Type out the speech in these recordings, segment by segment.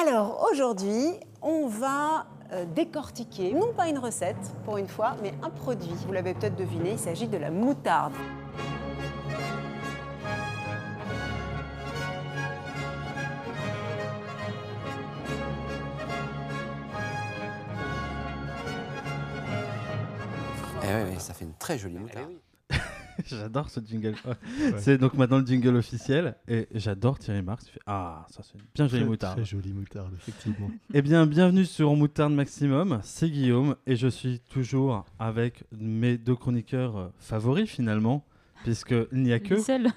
Alors aujourd'hui, on va euh, décortiquer, non pas une recette pour une fois, mais un produit. Vous l'avez peut-être deviné, il s'agit de la moutarde. Eh ouais, ça fait une très jolie moutarde. J'adore ce jingle. C'est donc maintenant le jingle officiel et j'adore Thierry Marx. Il fait Ah, ça c'est une bien jolie Très- moutarde. Très jolie moutarde, effectivement. Eh bien, bienvenue sur Moutarde Maximum. C'est Guillaume et je suis toujours avec mes deux chroniqueurs euh, favoris finalement, puisqu'il n'y a que. Les seuls.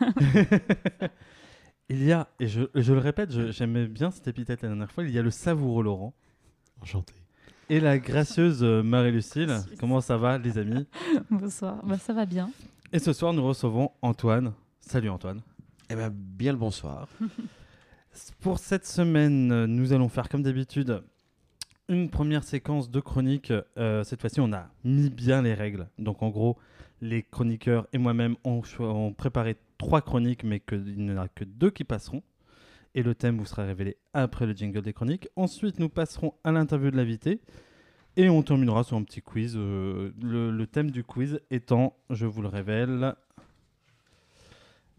Il y a, et je, je le répète, j'aimais bien cette épithète la dernière fois, il y a le savoureux Laurent Enchanté. et la gracieuse euh, Marie-Lucille. Comment ça va, les amis? Bonsoir. Bah, ça va bien. Et ce soir, nous recevons Antoine. Salut Antoine. Eh bien, bien le bonsoir. Pour cette semaine, nous allons faire comme d'habitude une première séquence de chroniques. Euh, cette fois-ci, on a mis bien les règles. Donc en gros, les chroniqueurs et moi-même ont préparé trois chroniques, mais que- il n'y en a que deux qui passeront. Et le thème vous sera révélé après le jingle des chroniques. Ensuite, nous passerons à l'interview de l'invité. Et on terminera sur un petit quiz. euh, le, le thème du quiz étant, je vous le révèle,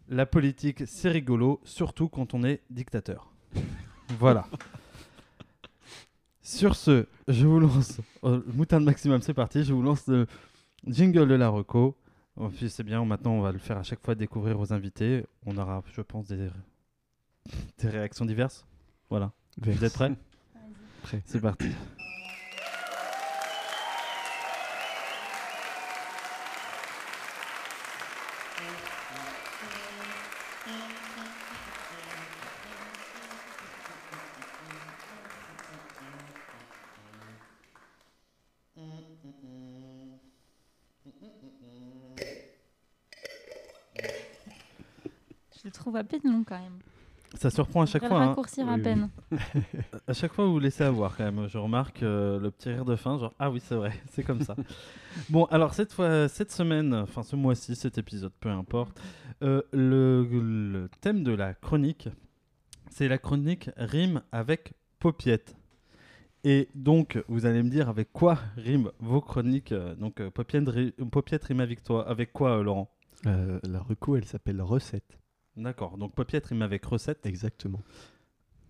la politique, c'est rigolo, surtout quand on est dictateur. voilà. Sur ce, je vous lance. euh, moutarde maximum, c'est parti. Je vous lance le jingle de la reco. Oh, c'est bien, maintenant on va le faire à chaque fois découvrir aux invités. On aura, je pense, des, des réactions diverses. Voilà. Vous êtes prêts Prêt. C'est parti. Long quand même. Ça surprend à chaque On fois. hein. raccourcir Oui, à oui. peine. À chaque fois, vous laissez avoir quand même. Je remarque euh, le petit rire de fin, genre ah oui, c'est vrai, c'est comme ça. bon, alors cette fois, cette semaine, enfin ce mois-ci, cet épisode, peu importe, euh, le, le thème de la chronique, c'est la chronique rime avec paupiette. Et donc, vous allez me dire avec quoi riment vos chroniques. euh, donc, euh, paupiette rime avec toi. Avec quoi, euh, Laurent? Euh, la reco, elle s'appelle recette. D'accord. Donc, paupiette rime avec recette. Exactement.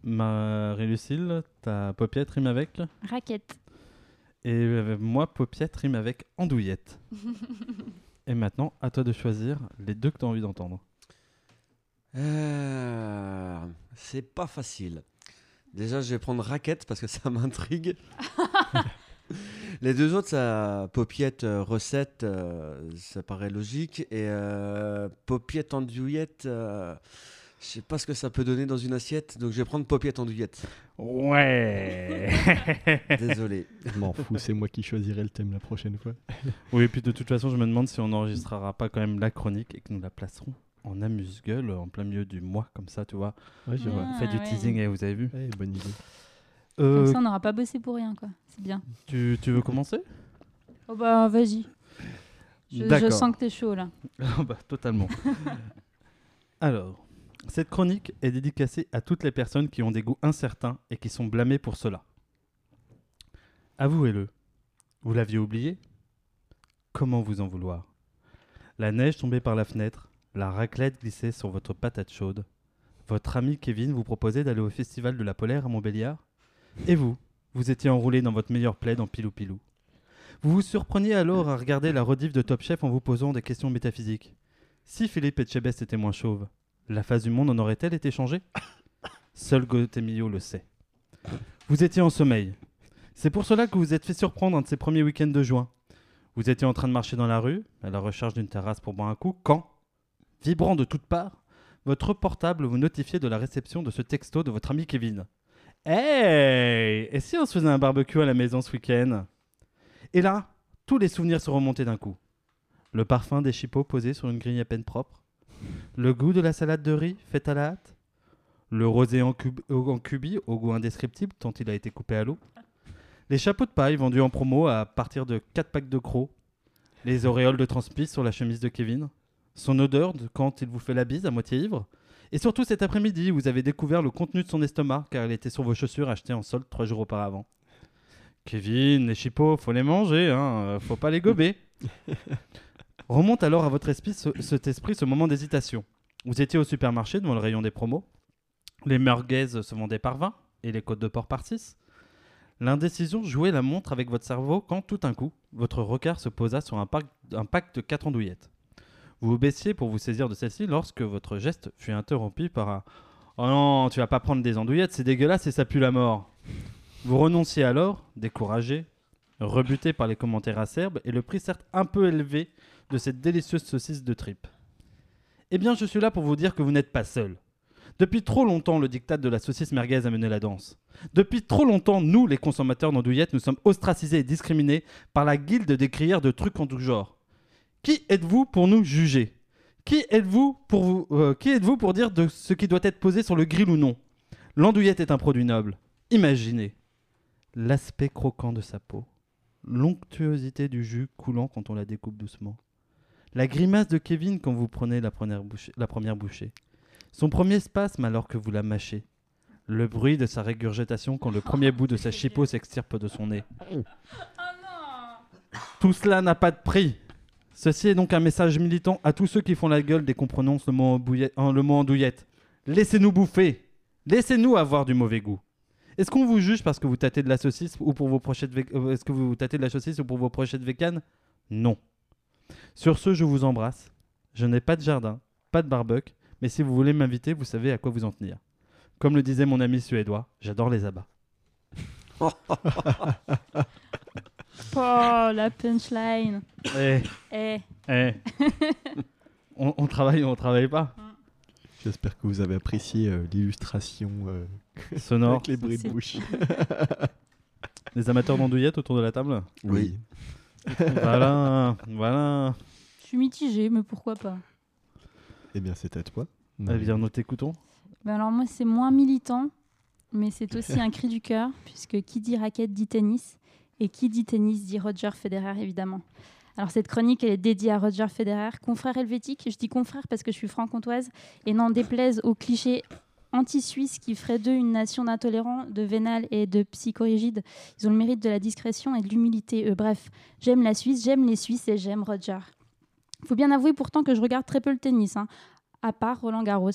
Marie-Lucille, ta paupiette rime avec Raquette. Et euh, moi, paupiette rime avec andouillette. Et maintenant, à toi de choisir les deux que tu as envie d'entendre. Euh, c'est pas facile. Déjà, je vais prendre raquette parce que ça m'intrigue. Les deux autres, ça, paupiette, euh, recette, euh, ça paraît logique. Et euh, paupiette andouillette, euh, je sais pas ce que ça peut donner dans une assiette. Donc, je vais prendre paupiette andouillette. Ouais Désolé. Je m'en fous, c'est moi qui choisirai le thème la prochaine fois. Oui, et puis de toute façon, je me demande si on n'enregistrera pas quand même la chronique et que nous la placerons en amuse-gueule en plein milieu du mois, comme ça, tu vois. Ouais, je Ouais. vois. On fait du ouais. teasing, et vous avez vu. Ouais, bonne idée. Euh, Comme ça, on n'aura pas bossé pour rien, quoi. C'est bien. tu, tu veux commencer? Oh bah, vas-y. Je, sens que t'es chaud là. Ah bah, totalement. Alors, cette chronique est dédicacée à toutes les personnes qui ont des goûts incertains et qui sont blâmées pour cela. Avouez-le, vous l'aviez oublié? Comment vous en vouloir? La neige tombait par la fenêtre, la raclette glissait sur votre patate chaude. Votre ami Kevin vous proposait d'aller au festival de la Polaire à Montbéliard? Et vous, vous étiez enroulé dans votre meilleur plaid en pilou-pilou. Vous vous surpreniez alors à regarder la rediff de Top Chef en vous posant des questions métaphysiques. Si Philippe Etchebest était moins chauve, la face du monde en aurait-elle été changée? Seul Gotemio le sait. Vous étiez en sommeil. C'est pour cela que vous vous êtes fait surprendre un de ces premiers week-ends de juin. Vous étiez en train de marcher dans la rue, à la recherche d'une terrasse pour boire un coup, quand, vibrant de toutes parts, votre portable vous notifiait de la réception de ce texto de votre ami Kevin. Hey Et si on se faisait un barbecue à la maison ce week-end? Et là, tous les souvenirs se remontaient d'un coup. Le parfum des chipots posés sur une grille à peine propre. Le goût de la salade de riz faite à la hâte. Le rosé en cubi au goût indescriptible tant il a été coupé à l'eau. Les chapeaux de paille vendus en promo à partir de 4 packs de crocs. Les auréoles de transpi sur la chemise de Kevin. Son odeur de quand il vous fait la bise à moitié ivre. Et surtout cet après-midi, vous avez découvert le contenu de son estomac car il était sur vos chaussures achetées en solde trois jours auparavant. Kevin, les chipots, faut les manger, hein, euh, faut pas les gober. Remonte alors à votre esprit ce, cet esprit ce moment d'hésitation. Vous étiez au supermarché devant le rayon des promos. Les merguez se vendaient par 20 et les côtes de porc par 6. L'indécision jouait la montre avec votre cerveau quand tout d'un coup, votre regard se posa sur un pack, un pack de 4 andouillettes. Vous baissiez pour vous saisir de celle-ci lorsque votre geste fut interrompu par un Oh non, tu vas pas prendre des andouillettes, c'est dégueulasse et ça pue la mort. Vous renonciez alors, découragé, rebuté par les commentaires acerbes et le prix certes un peu élevé de cette délicieuse saucisse de tripe. Eh bien, je suis là pour vous dire que vous n'êtes pas seul. Depuis trop longtemps, le diktat de la saucisse merguez a mené la danse. Depuis trop longtemps, nous, les consommateurs d'andouillettes, nous sommes ostracisés et discriminés par la guilde des crières de trucs en tout genre. Qui êtes-vous pour nous juger? Qui êtes-vous pour, vous, euh, qui êtes-vous pour dire de ce qui doit être posé sur le grill ou non? L'andouillette est un produit noble. Imaginez l'aspect croquant de sa peau, l'onctuosité du jus coulant quand on la découpe doucement, la grimace de Kevin quand vous prenez la première bouchée, la première bouchée, son premier spasme alors que vous la mâchez, le bruit de sa régurgitation quand le premier bout de sa chipot s'extirpe de son nez. Tout cela n'a pas de prix. Ceci est donc un message militant à tous ceux qui font la gueule dès qu'on prononce le mot, en- le andouillette. Laissez-nous bouffer. Laissez-nous avoir du mauvais goût. Est-ce qu'on vous juge parce que vous tâtez de la saucisse ou pour vos brochettes vé- euh, Est-ce que vous tâtez de la saucisse ou pour vos Non. Sur ce, je vous embrasse. Je n'ai pas de jardin, pas de barbecue, mais si vous voulez m'inviter, vous savez à quoi vous en tenir. Comme le disait mon ami suédois, j'adore les abats. Oh, la punchline. Eh, Eh, eh. on, on travaille ou on travaille pas J'espère que vous avez apprécié euh, l'illustration euh, Sonore. avec les bruits de bouche. Les amateurs d'andouillettes autour de la table Oui. Voilà, voilà. je suis mitigée, mais pourquoi pas Eh bien, c'est à toi. Eh bien, nous t'écoutons. Ben alors moi, c'est moins militant, mais c'est aussi un cri du cœur, puisque qui dit raquette dit tennis, et qui dit tennis dit Roger Federer, évidemment. Alors cette chronique, elle est dédiée à Roger Federer, confrère helvétique. Je dis confrère parce que je suis franc-comtoise, et n'en déplaise aux clichés anti-suisses qui feraient d'eux une nation d'intolérants, de vénal et de psychorigides. Ils ont le mérite de la discrétion et de l'humilité. Bref, j'aime la Suisse, j'aime les Suisses et j'aime Roger. Faut bien avouer pourtant que je regarde très peu le tennis, hein, à part Roland Garros.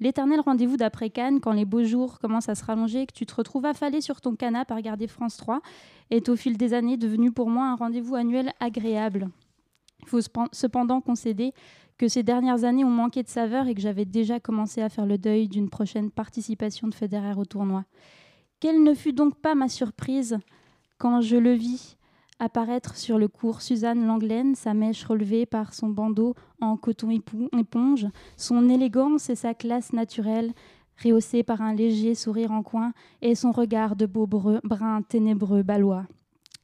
L'éternel rendez-vous d'après Cannes, quand les beaux jours commencent à se rallonger que tu te retrouves affalé sur ton canapé à regarder France 3, est au fil des années devenu pour moi un rendez-vous annuel agréable. Il faut cependant concéder que ces dernières années ont manqué de saveur et que j'avais déjà commencé à faire le deuil d'une prochaine participation de Federer au tournoi. Quelle ne fut donc pas ma surprise quand je le vis apparaître sur le cours Suzanne Langlaine, sa mèche relevée par son bandeau en coton éponge, son élégance et sa classe naturelle, rehaussée par un léger sourire en coin, et son regard de beau brun ténébreux balois.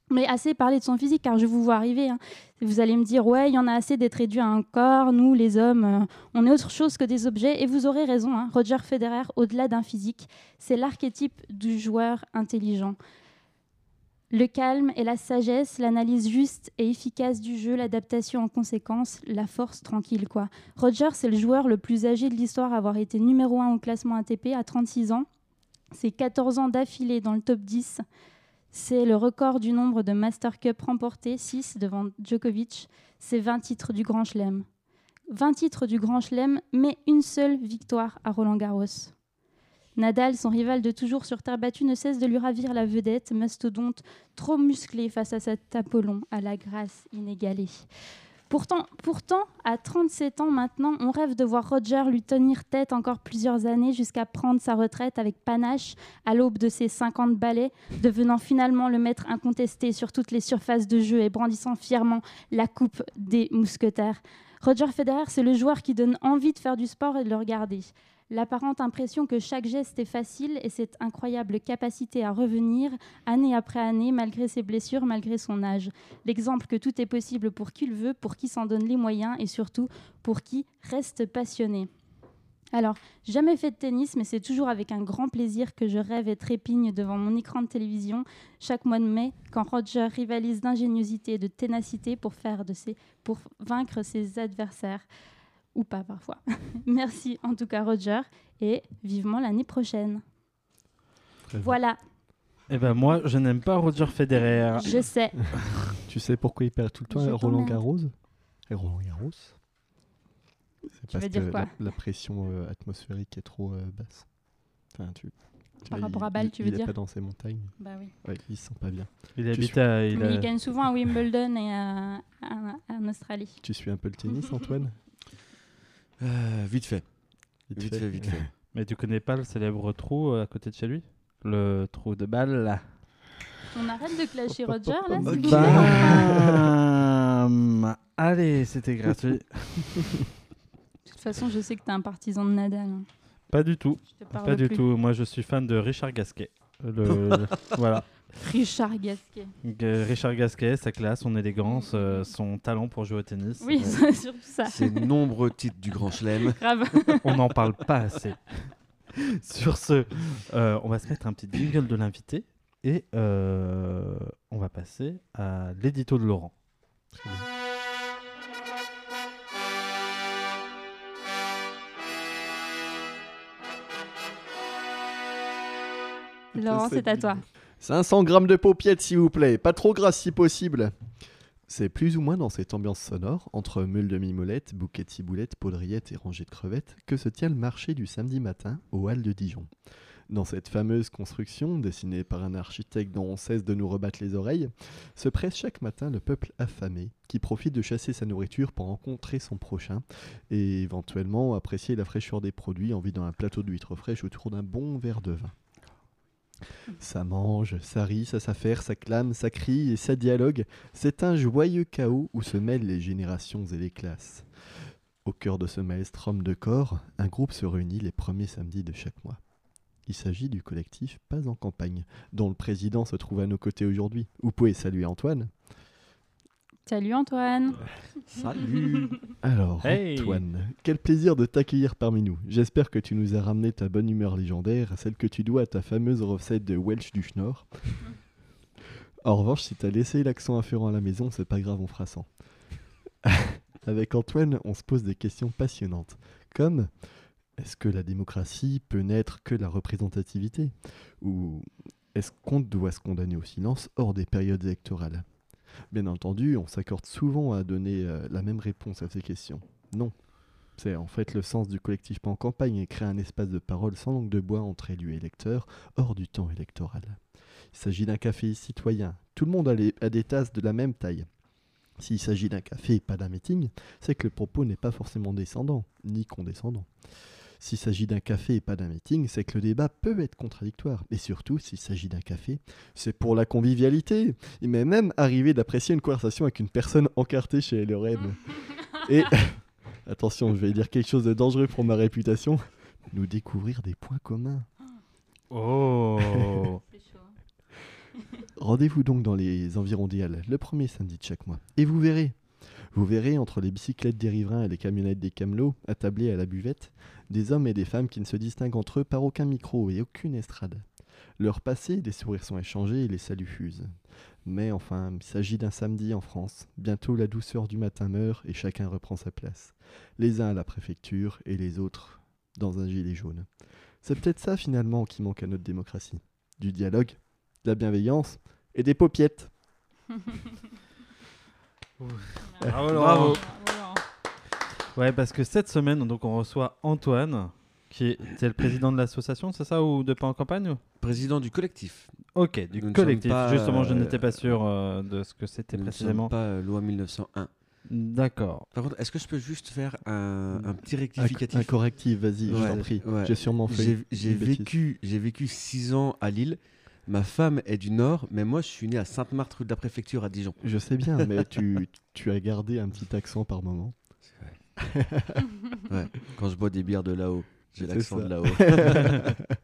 Mais assez parlé de son physique, car je vous vois arriver. hein. Vous allez me dire, ouais, il y en a assez d'être réduit à un corps, nous, les hommes, euh, on est autre chose que des objets, et vous aurez raison, hein. Roger Federer, au-delà d'un physique, c'est l'archétype du joueur intelligent. Le calme et la sagesse, l'analyse juste et efficace du jeu, l'adaptation en conséquence, la force tranquille quoi. Roger, c'est le joueur le plus âgé de l'histoire à avoir été numéro 1 au classement ATP à 36 ans. C'est 14 ans d'affilée dans le top 10. C'est le record du nombre de Master Cup remportés, 6 devant Djokovic. C'est 20 titres du Grand Chelem. 20 titres du Grand Chelem, mais une seule victoire à Roland Garros. Nadal, son rival de toujours sur terre battue, ne cesse de lui ravir la vedette, mastodonte trop musclé face à cet Apollon à la grâce inégalée. Pourtant, pourtant, à 37 ans maintenant, on rêve de voir Roger lui tenir tête encore plusieurs années jusqu'à prendre sa retraite avec panache à l'aube de ses 50 ballets, devenant finalement le maître incontesté sur toutes les surfaces de jeu et brandissant fièrement la coupe des mousquetaires. Roger Federer, c'est le joueur qui donne envie de faire du sport et de le regarder. L'apparente impression que chaque geste est facile et cette incroyable capacité à revenir année après année malgré ses blessures, malgré son âge. L'exemple que tout est possible pour qui le veut, pour qui s'en donne les moyens et surtout pour qui reste passionné. Alors, jamais fait de tennis, mais c'est toujours avec un grand plaisir que je rêve et trépigne devant mon écran de télévision chaque mois de mai, quand Roger rivalise d'ingéniosité et de ténacité pour, pour vaincre ses adversaires. Ou pas parfois. Merci en tout cas Roger et vivement l'année prochaine. Voilà, Eh ben moi, je n'aime pas Roger Federer. je sais. Tu sais pourquoi il perd tout le temps à Roland. Garros? Et Roland Garros? C'est parce veux dire que quoi? la, la pression euh, atmosphérique est trop euh, basse. Enfin, tu, tu Par vois, rapport il- à Bâle, il- tu il veux est dire? pas dans ses montagnes. Bah oui. Ouais, il se sent pas bien. Il habite à... il a- il gagne souvent à Wimbledon et à- à- en Australie. Tu suis un peu le tennis, Antoine? Vite fait. Vite fait, vite fait. Mais tu connais pas le célèbre trou euh, à côté de chez lui? Le trou de balle là. On arrête de clasher Roger là Ok. s'il vous plaît Bam Allez, c'était gratuit. De toute façon, je sais que t'es un partisan de Nadal. hein. Pas du tout. Pas du plus. tout. Moi, je suis fan de Richard Gasquet. Le- voilà. Richard Gasquet. G- Richard Gasquet, sa classe, son élégance, euh, son talent pour jouer au tennis. Oui, Euh, c'est surtout ça. Ses nombreux titres du Grand Chelem. On n'en parle pas assez. Sur ce, euh, on va se mettre un petit jingle de l'invité et euh, on va passer à l'édito de Laurent. Laurent, c'est à toi. 500 grammes de paupiètes, s'il vous plaît. Pas trop grasse si possible. C'est plus ou moins dans cette ambiance sonore, entre meule de mimolette, bouquet de ciboulettes, poudrillettes et rangées de crevettes, que se tient le marché du samedi matin au Hall de Dijon. Dans cette fameuse construction, dessinée par un architecte dont on cesse de nous rebattre les oreilles, se presse chaque matin le peuple affamé, qui profite de chasser sa nourriture pour rencontrer son prochain, et éventuellement apprécier la fraîcheur des produits en vidant un plateau d'huîtres fraîches autour d'un bon verre de vin. Ça mange, ça rit, ça s'affaire, ça clame, ça crie et ça dialogue. C'est un joyeux chaos où se mêlent les générations et les classes. Au cœur de ce maelstrom de corps, un groupe se réunit les premiers samedis de chaque mois. Il s'agit du collectif Pas en campagne, dont le président se trouve à nos côtés aujourd'hui. Vous pouvez saluer Antoine. Salut Antoine. Salut Alors, Hey Antoine, quel plaisir de t'accueillir parmi nous. J'espère que tu nous as ramené ta bonne humeur légendaire, celle que tu dois à ta fameuse recette de Welsh du Schnorr. En revanche, si t'as laissé l'accent afférent à la maison, c'est pas grave, on fera sans. Avec Antoine, on se pose des questions passionnantes, comme est-ce que la démocratie peut n'être que la représentativité? Ou est-ce qu'on doit se condamner au silence hors des périodes électorales? Bien entendu, on s'accorde souvent à donner euh, la même réponse à ces questions. Non. C'est en fait le sens du collectif en campagne et créer un espace de parole sans langue de bois entre élus et électeurs, hors du temps électoral. Il s'agit d'un café citoyen. Tout le monde a, a des tasses de la même taille. S'il s'agit d'un café et pas d'un meeting, c'est que le propos n'est pas forcément descendant, ni condescendant. S'il s'agit d'un café et pas d'un meeting, c'est que le débat peut être contradictoire. Et surtout, s'il s'agit d'un café, c'est pour la convivialité. Il m'est même arrivé d'apprécier une conversation avec une personne encartée chez LRM. Et attention, je vais dire quelque chose de dangereux pour ma réputation. Nous découvrir des points communs. Oh chaud. Rendez-vous donc dans les environs d'Ial le premier samedi de chaque mois. Et vous verrez. Vous verrez entre les bicyclettes des riverains et les camionnettes des camelots, attablés à la buvette, des hommes et des femmes qui ne se distinguent entre eux par aucun micro et aucune estrade. Leur passé, des sourires sont échangés et les saluts fusent. Mais enfin, il s'agit d'un samedi en France. Bientôt la douceur du matin meurt et chacun reprend sa place. Les uns à la préfecture et les autres dans un gilet jaune. C'est peut-être ça finalement qui manque à notre démocratie. Du dialogue, de la bienveillance et des paupiettes. Bravo, Bravo. Laurent. Ouais, parce que cette semaine, donc on reçoit Antoine, qui est, c'est le président de l'association, c'est ça, ou de Pas en campagne ou? Président du collectif. Ok, du Nous ne collectif. sommes pas, Justement, je euh, n'étais pas sûr euh, de ce que c'était Nous ne précisément. sommes pas euh, loi 1901. D'accord. Par contre, est-ce que je peux juste faire un, un petit Un, rectificatif? un correctif, vas-y, je Ouais, t'en prie. ouais. J'ai sûrement fait. J'ai j'ai une bêtise. vécu, j'ai vécu six ans à Lille. Ma femme est du Nord, mais moi je suis né à Sainte-Marthe, rue de la Préfecture à Dijon. Je sais bien, mais tu, tu as gardé un petit accent par moment. Ouais, quand je bois des bières de là-haut, j'ai l'accent de là-haut.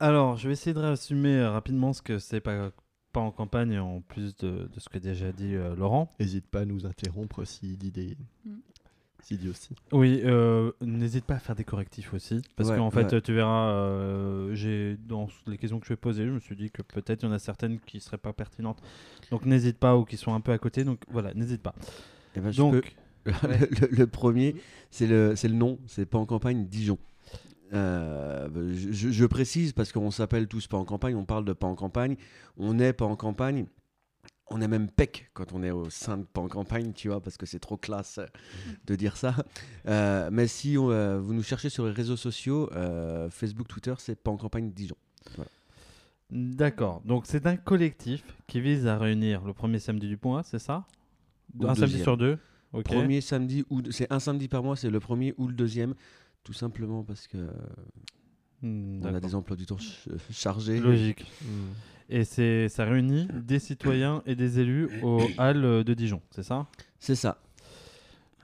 Alors, je vais essayer de résumer euh, rapidement ce que c'est pas, pas en campagne, en plus de, de ce que déjà dit euh, Laurent. N'hésite pas à nous interrompre s'il dit des Mm. s'il dit aussi. Oui, euh, n'hésite pas à faire des correctifs aussi, parce Ouais, qu'en fait, ouais. tu verras, euh, j'ai dans les questions que je vais poser, je me suis dit que peut-être il y en a certaines qui seraient pas pertinentes. Donc n'hésite pas ou qui sont un peu à côté. Donc voilà, n'hésite pas. Eh ben, je Donc, peux- le, le- le premier, c'est le, c'est le nom, c'est pas en campagne Dijon. Euh, je, je précise parce qu'on s'appelle tous pas en campagne, on parle de pas en campagne, on n'est pas en campagne, on est même PEC quand on est au sein de pas en campagne, tu vois, parce que c'est trop classe euh, de dire ça. Euh, mais si on, euh, vous nous cherchez sur les réseaux sociaux, Facebook, Twitter, c'est pas en campagne Dijon. D'accord. Donc c'est un collectif qui vise à réunir le premier samedi du mois, c'est ça? Un samedi sur deux? Premier samedi, ou c'est un samedi par mois, c'est le premier ou le deuxième, tout simplement parce que Hmm, on a des emplois du temps ch- chargés. Logique. Mm. Et c'est ça réunit des citoyens et des élus au hall de Dijon, c'est ça? C'est ça.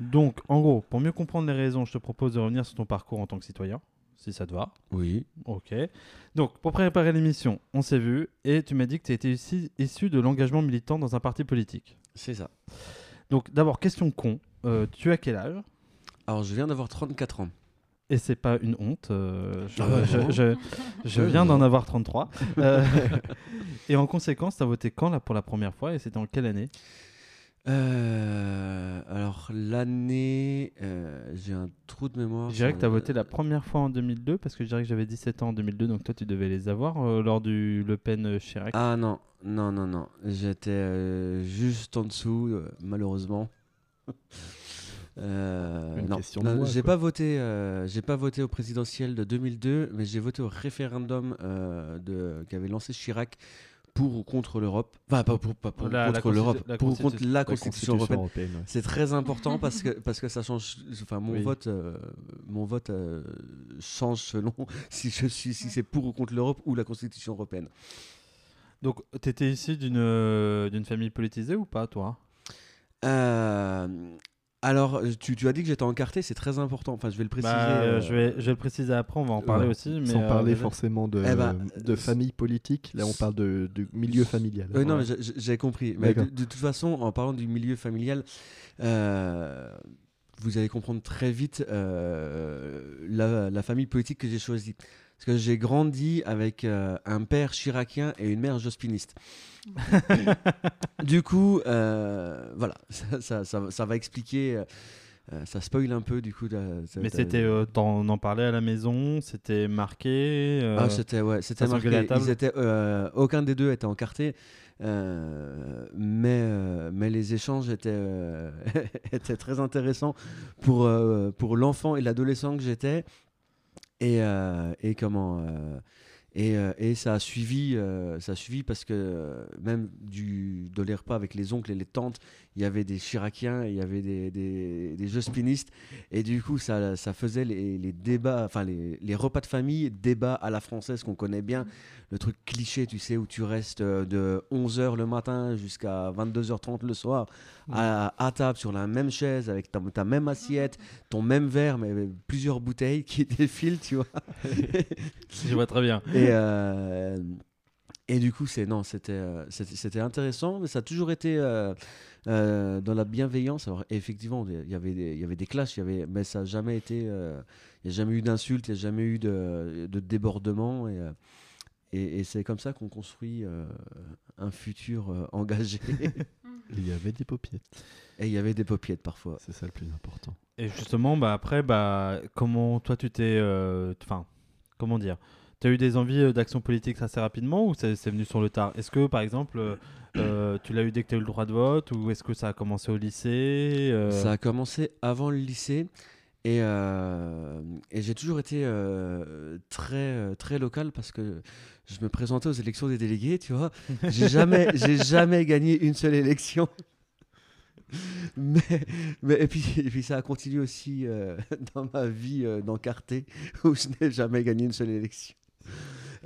Donc, en gros, pour mieux comprendre les raisons, je te propose de revenir sur ton parcours en tant que citoyen, si ça te va. Oui. Ok. Donc, pour préparer l'émission, on s'est vu et tu m'as dit que tu étais issu, issu de l'engagement militant dans un parti politique. C'est ça. Donc, d'abord, question con. euh, tu as quel âge? Alors, je viens d'avoir 34 ans. Et c'est pas une honte. euh, je, Ah je- non. je- je Ouais, viens d'en avoir 33. Euh, et en conséquence, tu as voté quand là pour la première fois? Et c'était en quelle année? Euh, alors, l'année. euh, J'ai un trou de mémoire. Je dirais que tu as voté la première fois en 2002 parce que je dirais que j'avais 17 ans en 2002, donc toi tu devais les avoir euh, lors du Le Pen euh, Chirac. Ah non, non, non, non. J'étais euh, juste en dessous, euh, malheureusement. Euh, Une non, question Non, moi, j'ai pas voté. euh, j'ai pas voté au présidentiel de 2002, mais j'ai voté au référendum euh, de qu'avait lancé Chirac pour ou contre l'Europe. Enfin, pas pour, pas pour La- la contre l'Europe, pour ou contre la La Constitution européenne. ouais. C'est très important parce que, parce que ça change. Enfin, mon Oui. vote, euh, mon vote euh, change selon si, je suis, si c'est pour ou contre l'Europe ou la Constitution européenne. Donc tu étais issu d'une euh, d'une famille politisée ou pas toi? Euh, alors, tu, tu as dit que j'étais encarté, c'est très important. Enfin, je vais le préciser. Bah, euh, euh, je, vais, je vais le préciser après, on va en parler Ouais. aussi. Mais Sans euh, parler forcément de, Eh ben, de euh, famille politique, là on parle de, de milieu familial. Oui, non, j'ai- compris. Mais de, toute façon, en parlant du milieu familial, euh, vous allez comprendre très vite euh, la, la famille politique que j'ai choisie. Parce que j'ai grandi avec euh, un père chiracien et une mère jospiniste. du coup, euh, voilà, ça, ça, ça- ça va expliquer. euh, ça spoil un peu du coup. Mais c'était, on en parlait à la maison, c'était marqué. Ah, c'était ouais, c'était marqué. Ils étaient, aucun des deux était encarté, mais mais les échanges étaient étaient très intéressants pour pour l'enfant et l'adolescent que j'étais et euh, et comment euh, et, euh, et ça a suivi ça a suivi parce que même du de les repas avec les oncles et les tantes il y avait des chiraciens il y avait des, des, des jospinistes et du coup ça, ça faisait les, les débats enfin les, les repas de famille débats à la française qu'on connaît bien. Le truc cliché tu sais où tu restes euh, de 11h le matin jusqu'à 22h30 le soir à, à table sur la même chaise avec ta, ta même assiette ton même verre mais plusieurs bouteilles qui défilent tu vois. Je vois très bien. et, euh, et du coup, c'est non, c'était euh, c'était c'était intéressant, mais ça a toujours été euh, euh, dans la bienveillance. Alors effectivement, il y avait des, il y avait des clashs, il y avait, mais ça n'a jamais été, euh, il n'y a jamais eu d'insultes, il n'y a jamais eu de, de débordement, et, et, et c'est comme ça qu'on construit euh, un futur euh, engagé. Il y avait des paupiettes, et il y avait des paupiettes parfois. c'est ça le plus important. Et justement, bah, après, bah, comment toi tu t'es. euh, Enfin, comment dire Tu as eu des envies euh, d'action politique assez rapidement ou c'est venu sur le tard? Est-ce que par exemple, euh, euh, tu l'as eu dès que tu as eu le droit de vote ou est-ce que ça a commencé au lycée euh, Ça a commencé avant le lycée. Et, euh, et j'ai toujours été euh, très, très local parce que je me présentais aux élections des délégués, tu vois. J'ai jamais, j'ai jamais gagné une seule élection. Mais, mais et, puis, et puis ça a continué aussi euh, dans ma vie d'encarté où je n'ai jamais gagné une seule élection.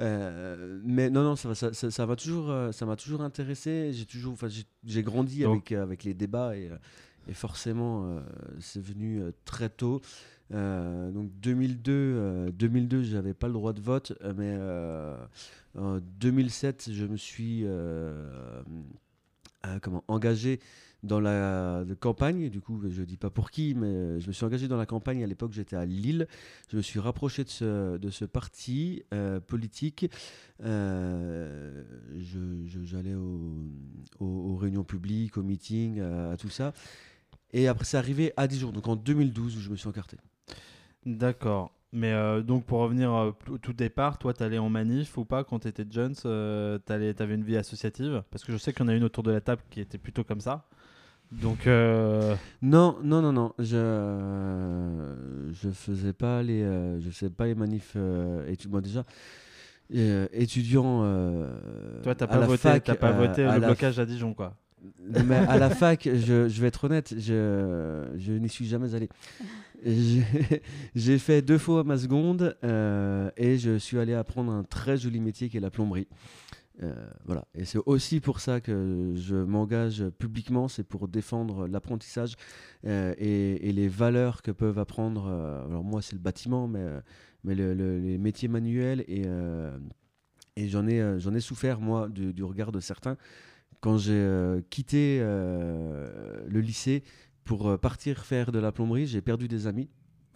Euh, mais non, non, ça ça ça- ça m'a toujours, euh, ça m'a toujours intéressé. J'ai toujours, enfin, j'ai- grandi Donc- avec, euh, avec les débats et, et forcément, euh, c'est venu euh, très tôt. Euh, donc 2002, euh, 2002, j'avais pas le droit de vote, mais en 2007, je me suis comment engagé dans la campagne. Du coup, je dis pas pour qui, mais euh, je me suis engagé dans la campagne. À l'époque, j'étais à Lille. Je me suis rapproché de ce, parti euh, politique. Euh, J'allais au- aux, réunions publiques, aux meetings, à, tout ça. Et après, c'est arrivé à Dijon, donc en 2012 où je me suis encarté. D'accord. Mais euh, donc pour revenir au tout départ, toi t'allais en manif ou pas quand t'étais jeune euh, T'avais une vie associative? Parce que je sais qu'il y en a une autour de la table qui était plutôt comme ça. Donc euh, Non, non, non, non. Je je faisais pas les euh, je faisais pas les manifs euh, étu- moi déjà euh, étudiant. euh, toi t'as pas voté, fac, t'as pas euh, voté le blocage à Dijon quoi. Mais à la fac, je, je vais être honnête, je, je n'y suis jamais allé. J'ai fait deux fois ma seconde euh, et je suis allé apprendre un très joli métier qui est la plomberie. Euh, voilà. Et c'est aussi pour ça que je m'engage publiquement, c'est pour défendre l'apprentissage euh, et, les valeurs que peuvent apprendre. euh, alors moi, c'est le bâtiment, mais, mais le- le- les métiers manuels et, j'en ai, souffert moi du, regard de certains quand j'ai quitté le lycée pour partir faire de la plomberie, j'ai perdu des amis.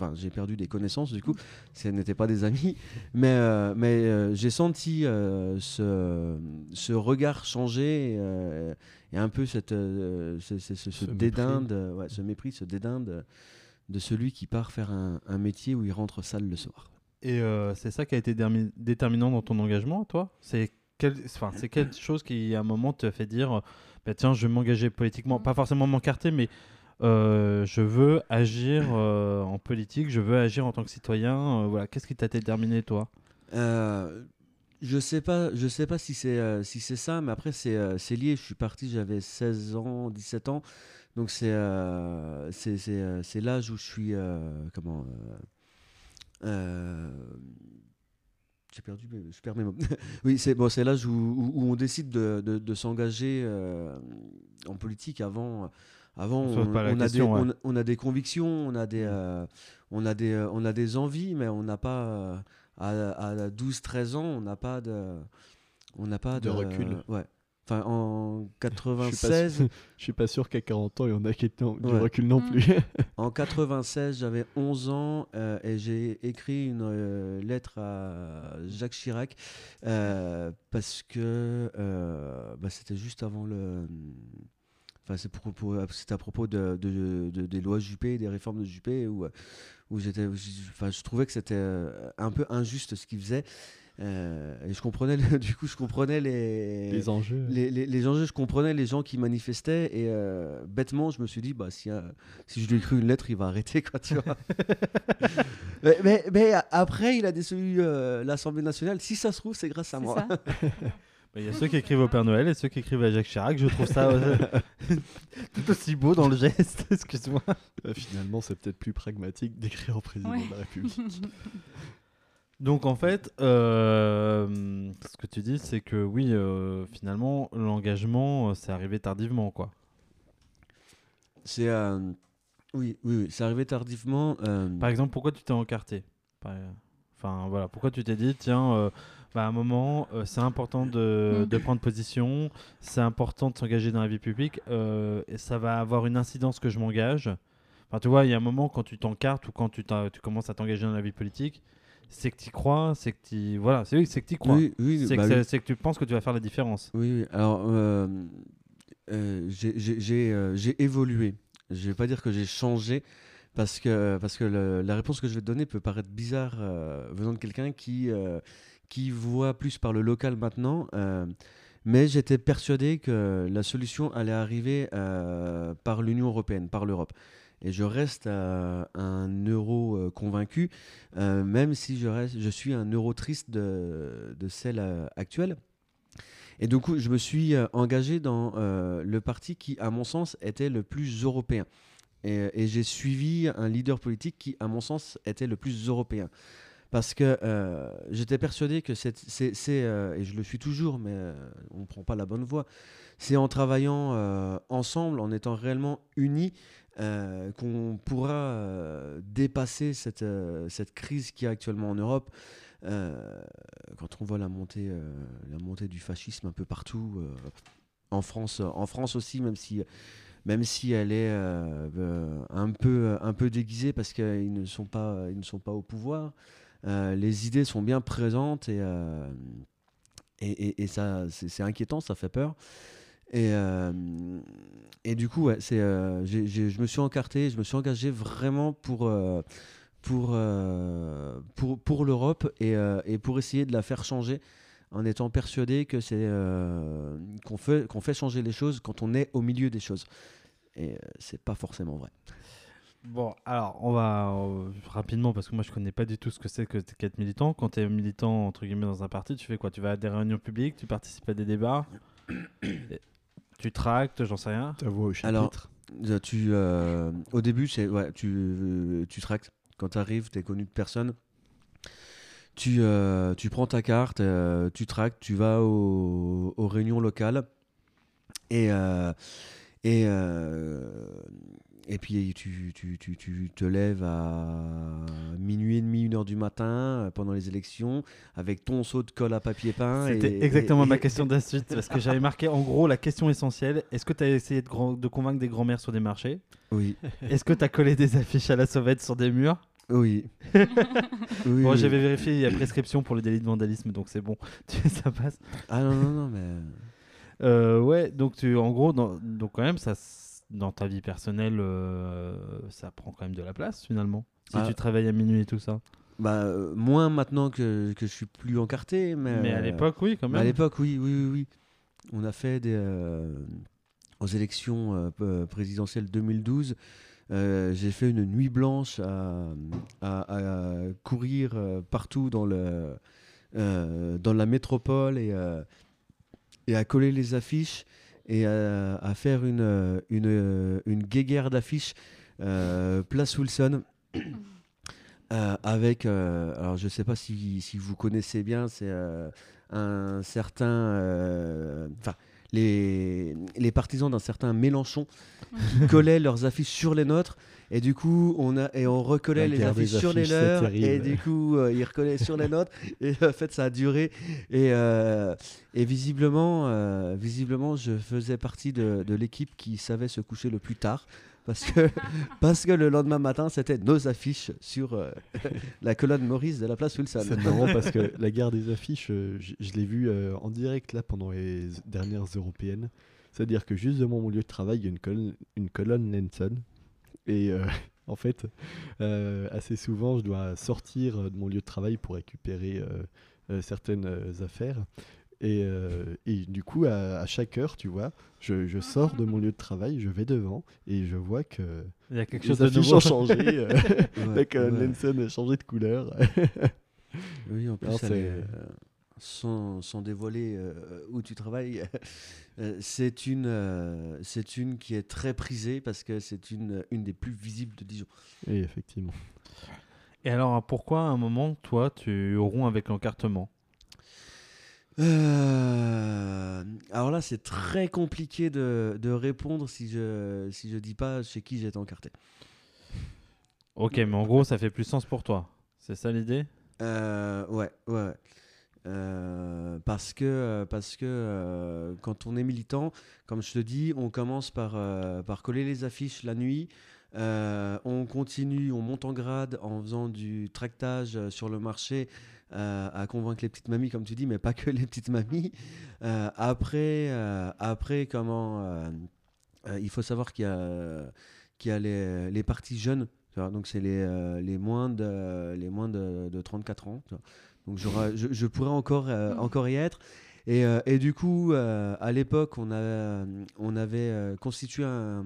Enfin, j'ai perdu des connaissances, du coup, ce n'étaient pas des amis. Mais, euh, mais euh, j'ai senti euh, ce, ce regard changer et, et un peu cette, ce, dédain, mépris. de, ouais, ce mépris, ce dédain de, de celui qui part faire un, un métier où il rentre sale le soir. Et c'est ça qui a été déterminant dans ton engagement, toi? C'est quel, c'est quelque chose qui, à un moment, te fait dire bah, tiens, je vais m'engager politiquement, pas forcément m'encarter, mais euh, je veux agir euh, en politique, je veux agir en tant que citoyen. euh, voilà. Qu'est-ce qui t'a déterminé, toi? Je sais pas, je sais pas si c'est si c'est ça, mais après c'est lié. Je suis parti, j'avais 16 ans, 17 ans, donc c'est c'est l'âge où je suis comment j'ai perdu, je perds mes mots. oui, c'est bon, c'est l'âge où, où- on décide de, de- s'engager en politique. Avant, avant, On a des, question, ouais. on, on a des convictions, on a des, euh, on a des, euh, on a des envies, mais on n'a pas euh, à, à 12-13 ans, on n'a pas de, on n'a pas De de, recul. ouais. Enfin, en Je suis pas 96, sûr- Je suis pas sûr qu'à 40 ans, il y en a qui ont du Ouais. recul non plus. En 96, j'avais 11 ans euh, et j'ai écrit une euh, lettre à Jacques Chirac euh, parce que euh, bah, c'était juste avant le. Enfin, c'est pour, pour- c'était à propos de, de- de- des lois Juppé, des réformes de Juppé, où, où j'étais, où j'- enfin, je trouvais que c'était euh, un peu injuste ce qu'il faisait. Euh, et je comprenais, le- du coup, je comprenais les, Les enjeux. les, les, les enjeux, je comprenais les gens qui manifestaient et euh, bêtement, je me suis dit, bah, si, euh, si je lui écris une lettre, il va arrêter, quoi, tu vois. mais, mais, mais après, il a dissolu euh, l'Assemblée nationale. Si ça se trouve, c'est grâce à C'est moi. ça. Il y a ceux qui écrivent au Père Noël et ceux qui écrivent à Jacques Chirac. Je trouve ça euh, tout aussi beau dans le geste. Excuse-moi. Euh, Finalement, c'est peut-être plus pragmatique d'écrire au président Ouais. de la République. Donc en fait, euh, ce que tu dis, c'est que oui, euh, finalement, l'engagement, euh, c'est arrivé tardivement, quoi. C'est. euh, oui, oui, oui, c'est arrivé tardivement. euh, Par exemple, pourquoi tu t'es encarté? Par- Enfin voilà, pourquoi tu t'es dit, tiens, euh, bah, à un moment, euh, c'est important de, Mm. de prendre position, c'est important de s'engager dans la vie publique, euh, et ça va avoir une incidence que je m'engage. Enfin, tu vois, il y a un moment quand tu t'encartes ou quand tu, tu commences à t'engager dans la vie politique, c'est que tu crois, c'est que tu voilà, c'est oui, c'est que tu crois. oui, oui, c'est bah que, oui. c'est- que tu penses que tu vas faire la différence. Oui, oui. Alors, euh, euh, j'ai- j'ai j'ai, euh, j'ai évolué. Je vais pas dire que j'ai changé parce que, parce que le- la réponse que je vais te donner peut paraître bizarre euh, venant de quelqu'un qui, euh, qui voit plus par le local maintenant. euh, mais j'étais persuadé que la solution allait arriver euh, par l'Union européenne, par l'Europe. Et je reste euh, un euro convaincu, même si je, reste, je suis un euro triste de, de celle actuelle. Et du coup, je me suis engagé dans le parti qui, à mon sens, était le plus européen. Et j'ai suivi un leader politique qui, à mon sens, était le plus européen. Parce que euh, j'étais persuadé que c'est, euh, et je le suis toujours, mais euh, on ne prend pas la bonne voie, c'est en travaillant ensemble, en étant réellement unis, qu'on pourra dépasser cette, cette crise qu'il y a actuellement en Europe. Quand on voit la montée, la montée du fascisme un peu partout, en, France, en France aussi, même si, même si elle est un, peu, un peu déguisée parce qu'ils ne, sont pas- ils ne sont pas au pouvoir, les idées sont bien présentes et, euh, et, ça, c'est inquiétant, ça fait peur. Et, euh, et du coup, ouais, c'est, euh, je me suis encarté, je me suis engagé vraiment pour, euh, pour, euh, pour, pour l'Europe et, euh, et pour essayer de la faire changer en étant persuadé que c'est euh, qu'on fait, qu'on fait changer les choses quand on est au milieu des choses. Et euh, c'est pas forcément vrai. Bon, alors on va euh, rapidement parce que moi je connais pas du tout ce que c'est que qu'être militant. Quand tu es militant entre guillemets dans un parti, tu fais quoi? Tu vas à des réunions publiques, tu participes à des débats, tu tractes, j'en sais rien? Ta voix au chapitre. Alors, Euh, Tu, euh, au début, c'est ouais, tu, euh, tu tractes. Quand tu arrives, tu es connu de personne. Tu, euh, tu prends ta carte, euh, tu tractes, tu vas au- aux réunions locales. Et, euh, et, euh, et puis tu, tu, tu, tu te lèves à minuit et demi, une heure du matin euh, pendant les élections avec ton seau de colle à papier peint. C'était exactement et- ma question de la suite parce que j'avais marqué en gros la question essentielle est-ce que tu as essayé de, grand- de convaincre des grands-mères sur des marchés? Oui, Est-ce que tu as collé des affiches à la sauvette sur des murs? Oui. Oui, Bon, j'avais vérifié, il y a prescription pour le délit de vandalisme donc c'est bon, ça passe. Ah non, non, non, mais. Euh, ouais, donc tu, en gros, dans, donc quand même, ça, dans ta vie personnelle, euh, ça prend quand même de la place finalement. Si Ah. tu travailles à minuit et tout ça. Bah, euh, moins maintenant que, que je suis plus encarté, mais. Mais à euh, l'époque, oui, quand même. À l'époque, oui, oui, oui, oui. On a fait des. euh, aux élections présidentielles 2012, euh, j'ai fait une nuit blanche à, à- à courir partout dans, le, dans la métropole et, et à coller les affiches et à, à faire une, euh, une, euh, une guéguerre d'affiches euh, Place Wilson. Euh, avec, euh, alors je sais pas si, si vous connaissez bien, c'est euh, un certain, euh, enfin les, les partisans d'un certain Mélenchon qui collaient leurs affiches sur les nôtres et du coup on a et on recollait La les affiches sur les affiches, leurs et du coup euh, ils recollaient sur les nôtres et en fait ça a duré et, euh, et visiblement euh, visiblement je faisais partie de, de l'équipe qui savait se coucher le plus tard parce que parce que le lendemain matin c'était nos affiches sur euh, la colonne Maurice de la place Wilson. C'est marrant parce que la guerre des affiches, euh, je, je l'ai vu euh, en direct là pendant les dernières européennes. C'est-à-dire que juste devant mon lieu de travail, il y a une colonne, une colonne Lenson. Et euh, en fait, euh, assez souvent, je dois sortir de mon lieu de travail pour récupérer euh, certaines affaires. Et, et du coup, à, à chaque heure, tu vois, je, je sors de mon lieu de travail, je vais devant et je vois que Il y a quelque les chose de affiches ont changé. Ouais, colonne ouais. A changé de couleur. Oui, en plus, elle est, euh, sans, sans dévoiler euh, où tu travailles, euh, c'est une, euh, c'est une qui est très prisée parce que c'est une, une des plus visibles de Dijon. Oui, effectivement. Et alors, pourquoi à un moment, toi, tu romps avec l'encartement? Euh, alors là, c'est très compliqué de, de répondre si je si je dis pas chez qui j'ai été encarté. Ok, mais en gros, ça fait plus sens pour toi. C'est ça l'idée? Euh, ouais, ouais. Euh, parce que, euh, parce que euh, quand on est militant, comme je te dis, on commence par, par coller les affiches la nuit. On continue, on monte en grade en faisant du tractage sur le marché à convaincre les petites mamies, comme tu dis, mais pas que les petites mamies. Après, après, comment il faut savoir qu'il y a, qu'il y a les, les parties jeunes. donc c'est les, les moins de, les moins de, de 34 ans. Donc je, je pourrais encore, euh, encore y être. Et, euh, et du coup, euh, à l'époque, on, a, on avait constitué un,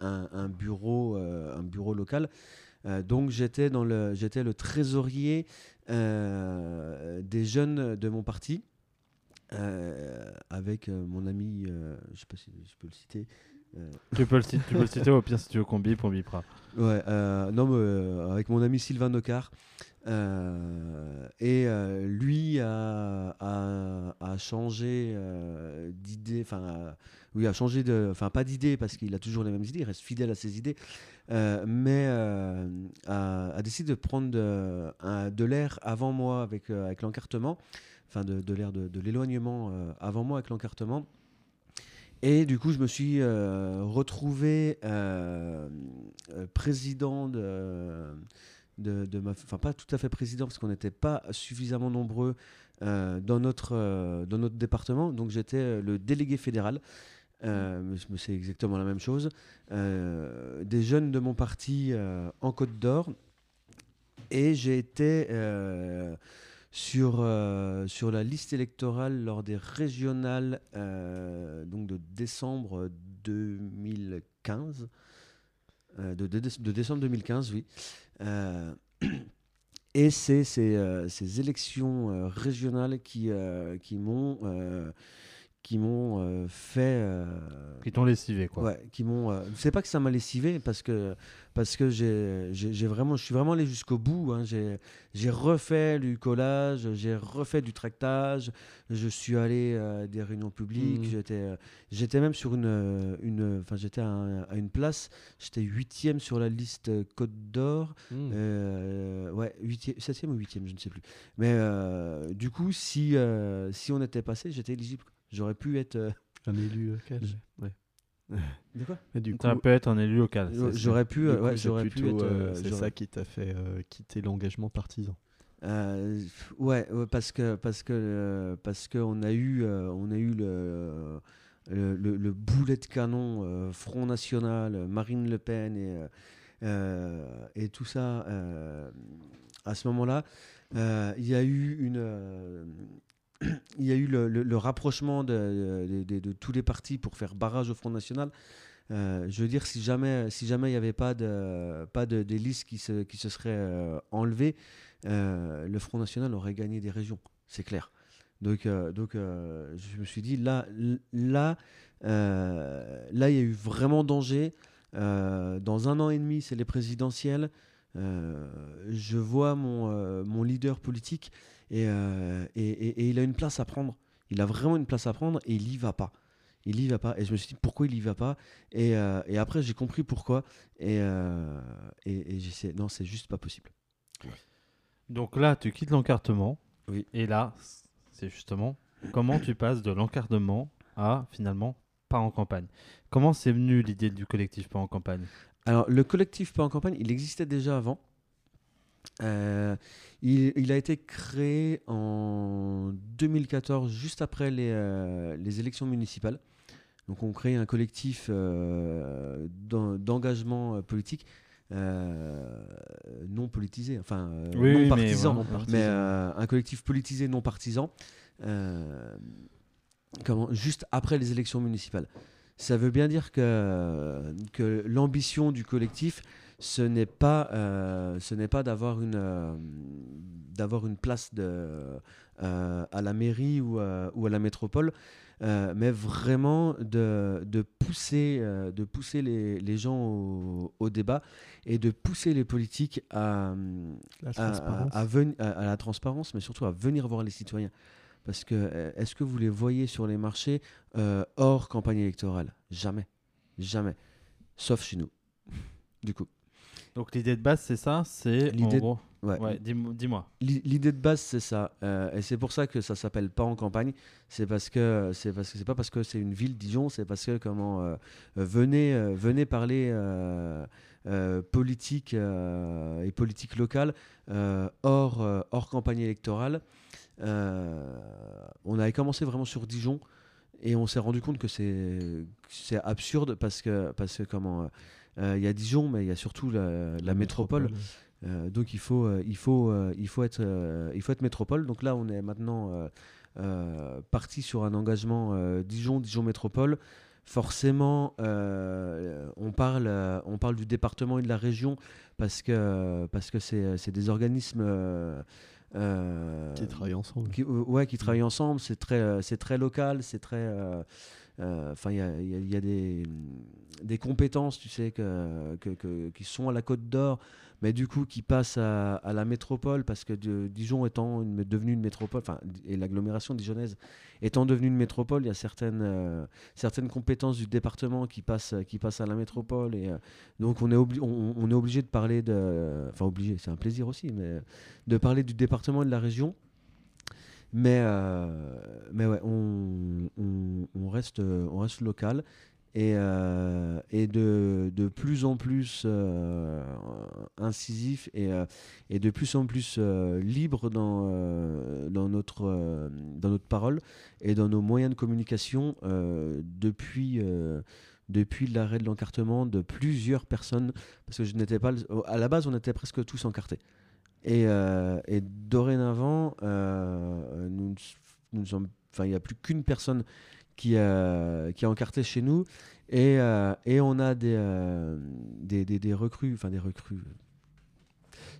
un, un bureau, euh, un bureau local. Euh, donc j'étais dans le, j'étais le trésorier euh, des jeunes de mon parti. euh, avec euh, mon ami, euh, je sais pas si je peux le citer, euh, tu peux, le citer, tu peux le citer au pire si tu veux qu'on bip, on bipera. Ouais, euh, non, mais, euh, avec mon ami Sylvain Nocard. Euh, et euh, lui a, a, changé euh, d'idée, enfin, oui, a changé de, enfin, pas d'idée parce qu'il a toujours les mêmes idées, il reste fidèle à ses idées, mais a, décidé de prendre de, de l'air avant moi avec, avec l'encartement, enfin, de, de l'air de, de l'éloignement avant moi avec l'encartement. Et du coup, je me suis retrouvé président de, de. Enfin, pas tout à fait président, parce qu'on n'était pas suffisamment nombreux euh, dans, notre, euh, dans notre département. Donc j'étais euh, le délégué fédéral. C'est exactement la même chose. Des jeunes de mon parti en Côte d'Or. Et j'ai été sur, sur la liste électorale lors des régionales donc de décembre 2015. Euh, de, de déce- de décembre 2015, oui. Euh, et c'est ces, euh, élections euh, régionales qui, qui m'ont qui m'ont euh, fait euh, Qui t'ont lessivé, quoi. Ouais, qui m'ont. euh, c'est pas que ça m'a lessivé parce que parce que j'ai, vraiment, je suis vraiment allé jusqu'au bout. hein. J'ai, j'ai refait du collage, j'ai refait du tractage. Je suis allé euh, à des réunions publiques. Mhm. J'étais, euh, j'étais même sur une, euh, une, enfin j'étais à, un- à une place. J'étais huitième sur la liste Côte d'Or. Hmm. Euh, ouais, huitième, septième ou huitième, je ne sais plus. Mais euh, du coup, si si si on était passé, j'étais éligible. J'aurais pu être. euh, Un élu local. Ouais. De quoi Et du coup, Ça peut être un élu local. c'est- J'aurais pu, du euh, coup, ouais, c'est j'aurais pu plutôt, être. euh, euh, c'est j'aurais- ça qui t'a fait euh, quitter l'engagement partisan. Euh, ouais, ouais, parce que parce que euh, parce que on a eu euh, on a eu le le, le- le boulet de canon euh, Front National, euh, Marine Le Pen et euh, euh, et tout ça euh, à ce moment-là. euh, Il y a eu une euh, il y a eu le, rapprochement de, tous les partis pour faire barrage au Front National. Euh, je veux dire, si jamais si jamais il n'y avait pas de pas de, des listes qui se qui se seraient euh, enlevées, euh, le Front National aurait gagné des régions, c'est clair. Donc, donc je me suis dit, là, là, là, il y a eu vraiment danger. Dans un an et demi, c'est les présidentielles. Je vois mon, mon leader politique et, euh, et, et- et il a une place à prendre. Il a vraiment une place à prendre et il y va pas. Il y va pas. Et je me suis dit pourquoi il y va pas? Et, euh, et après j'ai compris pourquoi. Et, euh, et, essayé- non, c'est juste pas possible. Donc là, tu quittes l'encartement. Oui. Et là, c'est justement comment tu passes de l'encartement à finalement pas en campagne? Comment c'est venu l'idée du collectif pas en campagne? Alors, le collectif Pas en campagne, il existait déjà avant. Euh, il, il a été créé en 2014, juste après les, euh, les élections municipales. Donc, on crée un collectif euh, d'en- d'engagement politique non politisé, enfin Oui, non partisan, mais un collectif politisé non partisan, comment, juste après les élections municipales. Ça veut bien dire que, que l'ambition du collectif, ce n'est pas, euh, ce n'est pas d'avoir une, euh, d'avoir une place de, euh, à la mairie ou, à- ou à la métropole, mais vraiment de, de pousser, de pousser les, les gens au, au débat et de pousser les politiques à, La à, transparence. à- la transparence, mais surtout à venir voir les citoyens. Parce que est-ce que vous les voyez sur les marchés hors campagne électorale? Jamais. Jamais. Sauf chez nous. Du coup. Donc l'idée de base, c'est ça C'est L'idée de- gros. Ouais. Ouais, dis-moi. dis-moi. L'i- L'idée de base, c'est ça. Euh, et c'est pour ça que ça s'appelle pas en campagne. C'est parce que c'est parce que c'est pas parce que c'est une ville, Dijon, c'est parce que comment euh, euh, venez euh, venez parler politique et politique locale hors hors campagne électorale. On avait commencé vraiment sur Dijon et on s'est rendu compte que c'est absurde parce que parce que comment il y a Dijon, mais il y a surtout la, la métropole. Euh, donc il faut, euh, il faut, euh, il faut être, euh, il faut être métropole. Donc là, on est maintenant euh, euh, parti sur un engagement euh, Dijon, Dijon métropole. Forcément, euh, on parle, euh, on parle du département et de la région parce que parce que c'est c'est des organismes euh, euh, Qui travaillent ensemble. qui, euh, ouais, qui travaillent ensemble. C'est très, euh, c'est très local, c'est très. Euh, Enfin, il y a, des, compétences, tu sais, que, qui sont à la Côte d'Or, mais du coup qui passent à, la métropole parce que Dijon étant une, devenue une métropole, enfin, et l'agglomération dijonnaise étant devenue une métropole, il y a certaines, euh, certaines compétences du département qui passent, qui passent à la métropole. Et euh, donc, on est, on est obligé de parler de. Enfin, obligé, c'est un plaisir aussi, mais de parler du département et de la région. Mais, euh, mais ouais, on, on, reste, on reste local. et, euh, et de, de plus en plus euh, incisif et, euh, et de plus en plus euh, libre dans, euh, dans, notre, euh, dans notre parole et dans nos moyens de communication euh, depuis, euh, depuis l'arrêt de l'encartement de plusieurs personnes, parce que je n'étais pas, à la base on était presque tous encartés. Et, euh, et dorénavant, euh, nous, ne ne sommes, il n'y a plus qu'une personne qui, euh, qui est encartée chez nous, et, euh, et on a des, des, des, des recrues, enfin des recrues.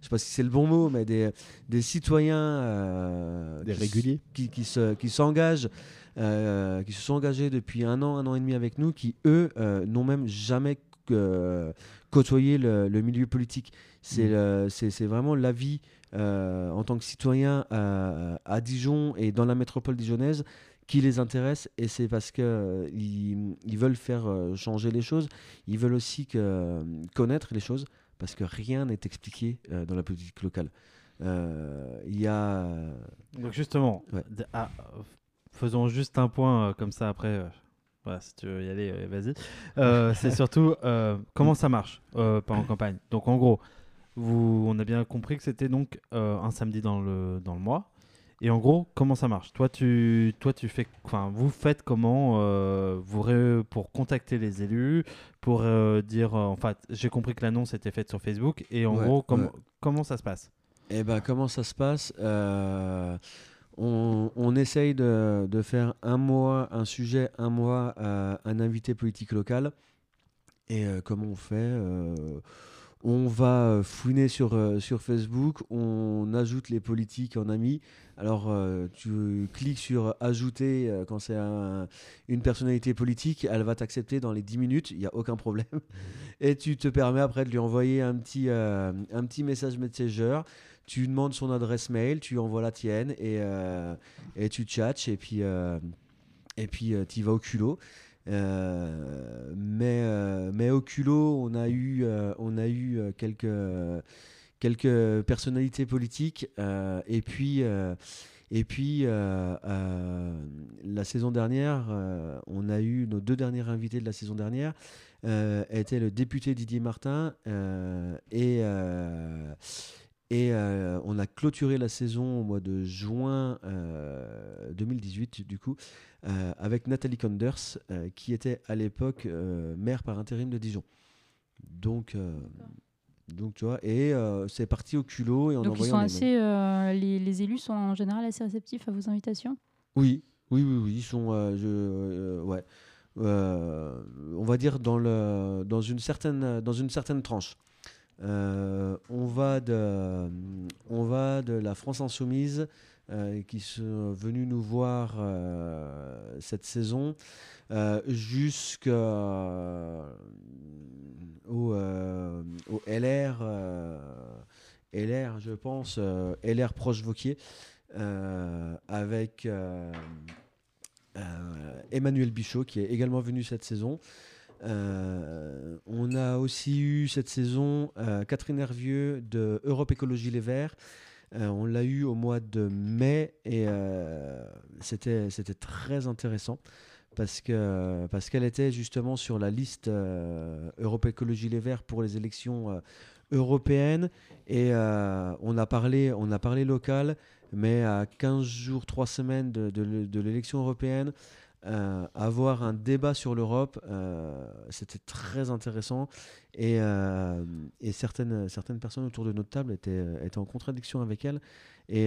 Je sais pas si c'est le bon mot, mais des, des citoyens euh, Des qui réguliers qui, qui se, qui s'engagent, euh, qui se sont engagés depuis un an, un an et demi avec nous, qui eux euh, n'ont même jamais côtoyé le, le milieu politique. C'est le- c'est vraiment la vie euh, en tant que citoyen à, à Dijon et dans la métropole dijonnaise qui les intéresse et c'est parce que euh, ils, ils veulent faire euh, changer les choses. Ils veulent aussi que, connaître les choses parce que rien n'est expliqué euh, dans la politique locale. Euh, Il y a Donc justement, Ouais. ah, euh, faisons juste un point euh, comme ça après. euh, voilà, si tu veux y aller, euh, vas-y. Euh, c'est surtout euh, comment ça marche euh, pas en campagne. Donc en gros, vous, on a bien compris que c'était donc euh, un samedi dans le, dans le mois. Et en gros, comment ça marche? Toi, tu, toi, tu fais, enfin, vous faites comment euh, vous ré- pour contacter les élus, pour euh, dire, en fait, j'ai compris que l'annonce était faite sur Facebook. Et en Ouais, gros, com- ouais. comment ça se passe? Eh ben, comment ça se passe? On, on essaye de, de faire un mois, un sujet, un mois, un invité politique local. Et comment on fait? On va fouiner sur, euh, sur Facebook, on ajoute les politiques en amis. Alors, euh, tu cliques sur ajouter euh, quand c'est un- une personnalité politique, elle va t'accepter dans les 10 minutes, il n'y a aucun problème. Et tu te permets après de lui envoyer un petit, euh, un petit message Messenger. Tu demandes son adresse mail, tu lui envoies la tienne et, euh, et tu tchatches et puis, euh, et puis tu y vas au culot. Euh, mais, euh, mais au culot, on a eu, euh, on a eu quelques, quelques personnalités politiques. et puis, et puis la saison dernière, on a eu nos deux derniers invités de la saison dernière. Étaient le député Didier Martin et, et on a clôturé la saison au mois de juin euh, 2018 du coup euh, avec Nathalie Conders euh, qui était à l'époque euh, maire par intérim de Dijon. Donc, donc tu vois, et c'est parti au culot et en Donc ils sont les assez, les, les élus sont en général assez réceptifs à vos invitations? Oui, oui, oui, oui, ils sont, je, ouais, on va dire dans le, dans une certaine, dans une certaine tranche. Euh, on va de, on va de la France insoumise euh, qui sont venus nous voir euh, cette saison euh, jusqu'au au LR, LR, je pense, LR proche Vauquier, avec Emmanuel Bichot qui est également venu cette saison. On a aussi eu cette saison Catherine Hervieux de Europe Écologie Les Verts. Euh, on l'a eu au mois de mai et euh, c'était très intéressant parce que parce qu'elle était justement sur la liste euh, Europe Écologie Les Verts pour les élections européennes et on a parlé on a parlé local mais à 15 jours 3 semaines de, de l'élection européenne euh, avoir un débat sur l'Europe, euh, c'était très intéressant et, euh, et certaines, certaines personnes autour de notre table étaient, étaient en contradiction avec elle. Et,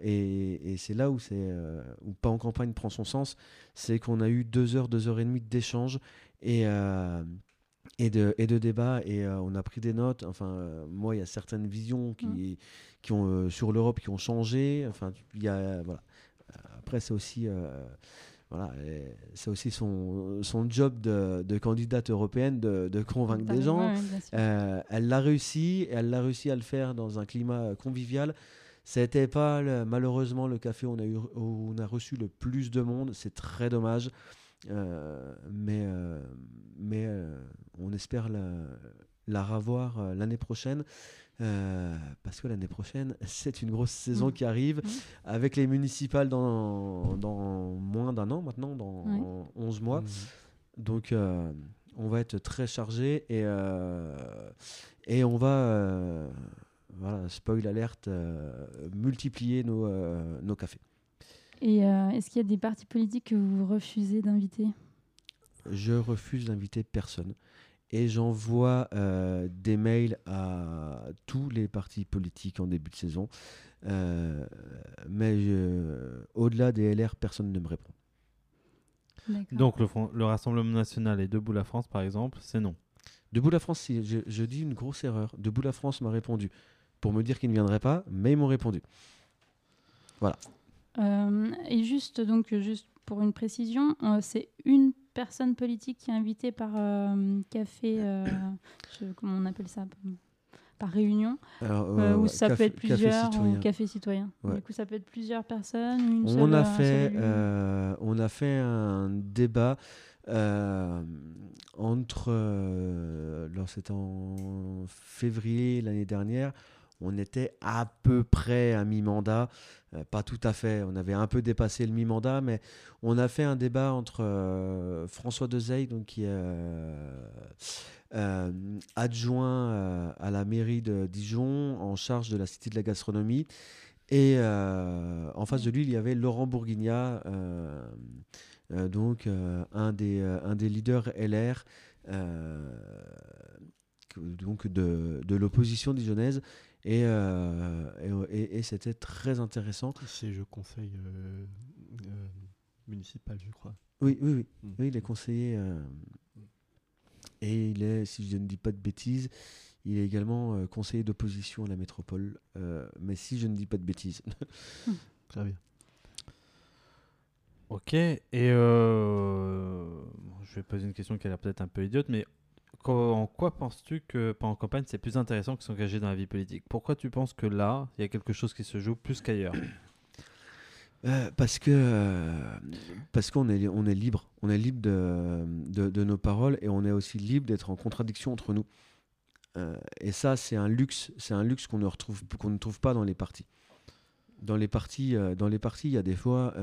et, et c'est là où, c'est, où Pas en campagne prend son sens, c'est qu'on a eu deux heures, deux heures et demie d'échange et, et, de, et de débat et on a pris des notes. Enfin, moi, il y a certaines visions qui, qui ont, euh, sur l'Europe qui ont changé. Enfin, il y a, voilà. Après, c'est aussi voilà, c'est aussi son, son job de, de candidate européenne de, de convaincre des gens. Ouais, bien sûr. Euh, elle l'a réussi, et elle l'a réussi à le faire dans un climat convivial. C'était pas le- malheureusement le café où on a, eu, où on a reçu le plus de monde, c'est très dommage. Euh, mais euh, mais on espère la, la revoir l'année prochaine. Euh, parce que l'année prochaine, c'est une grosse saison Mm. qui arrive Mm. avec les municipales dans, dans moins d'un an maintenant, dans Ouais. 11 mois. Mhm. Donc, euh, on va être très chargé et, euh, et on va, euh, voilà, spoil alerte, euh, multiplier nos, euh, nos cafés. Et euh, est-ce qu'il y a des partis politiques que vous refusez d'inviter? Je refuse d'inviter personne et j'envoie euh, des mails à tous les partis politiques en début de saison. Euh, mais au-delà des LR, personne ne me répond. Donc le, Front- le Rassemblement national et Debout la France, par exemple, c'est non. Debout la France, si, je, je dis une grosse erreur. Debout la France m'a répondu pour me dire qu'ils ne viendraient pas, mais ils m'ont répondu. Euh, et juste, donc, juste pour une précision, euh, c'est une personne politique qui est invitée par euh, café, euh, je- comment on appelle ça Par réunion, Alors, euh, euh, ou ouais, ça café- peut être plusieurs, citoyen. ou café citoyen. Ouais. Du coup, ça peut être plusieurs personnes, une On seule, a fait, euh, on a fait un débat entre, alors c'était en février l'année dernière, on était à peu près à mi-mandat, euh, pas tout à fait, on avait un peu dépassé le mi-mandat, mais on a fait un débat entre euh, François Dezey, donc qui est euh, adjoint à la mairie de Dijon, en charge de la Cité de la gastronomie, et en face de lui, il y avait Laurent Bourguignat, donc un, des, leaders LR donc de, de l'opposition dijonnaise. Et, euh, et, et- et c'était très intéressant. Siège au conseil euh, euh, municipal, je crois. Oui, oui, oui. Mm. Oui, il est conseiller. euh, et il est, si je ne dis pas de bêtises, il est également euh, conseiller d'opposition à la métropole. euh, mais si je ne dis pas de bêtises. Très bien. Ok, et euh, je vais poser une question qui a l'air peut-être un peu idiote, mais en quoi penses-tu que pendant campagne c'est plus intéressant que s'engager dans la vie politique? Pourquoi tu penses que là, il y a quelque chose qui se joue plus qu'ailleurs? Euh, parce que parce qu'on est on est libre, on est libre de, de, nos paroles et on est aussi libre d'être en contradiction entre nous. Euh, et ça, c'est un luxe, c'est un luxe qu'on ne retrouve ne trouve pas dans les partis. Dans les partis, euh, dans les partis, il y a des fois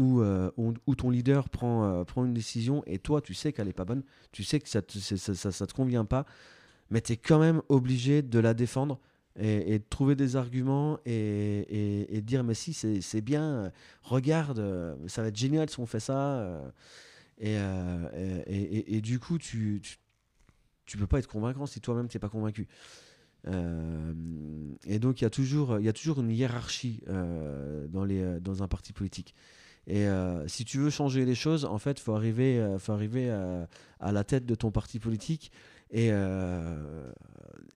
où, euh, où, ton leader prend euh, prend une décision et toi, tu sais qu'elle est pas bonne, tu sais que ça te, ça, te convient pas, mais tu es quand même obligé de la défendre et, de trouver des arguments et, et- dire mais si c'est bien, regarde, euh, ça va être génial si on fait ça. et, euh, et, du coup, tu, tu, peux pas être convaincant si toi-même tu n'es pas convaincu. Et donc il y a toujours, y a toujours une hiérarchie dans, les, dans un parti politique. Et euh, si tu veux changer les choses, en fait, faut arriver, euh, faut arriver à, à la tête de ton parti politique. Et, euh,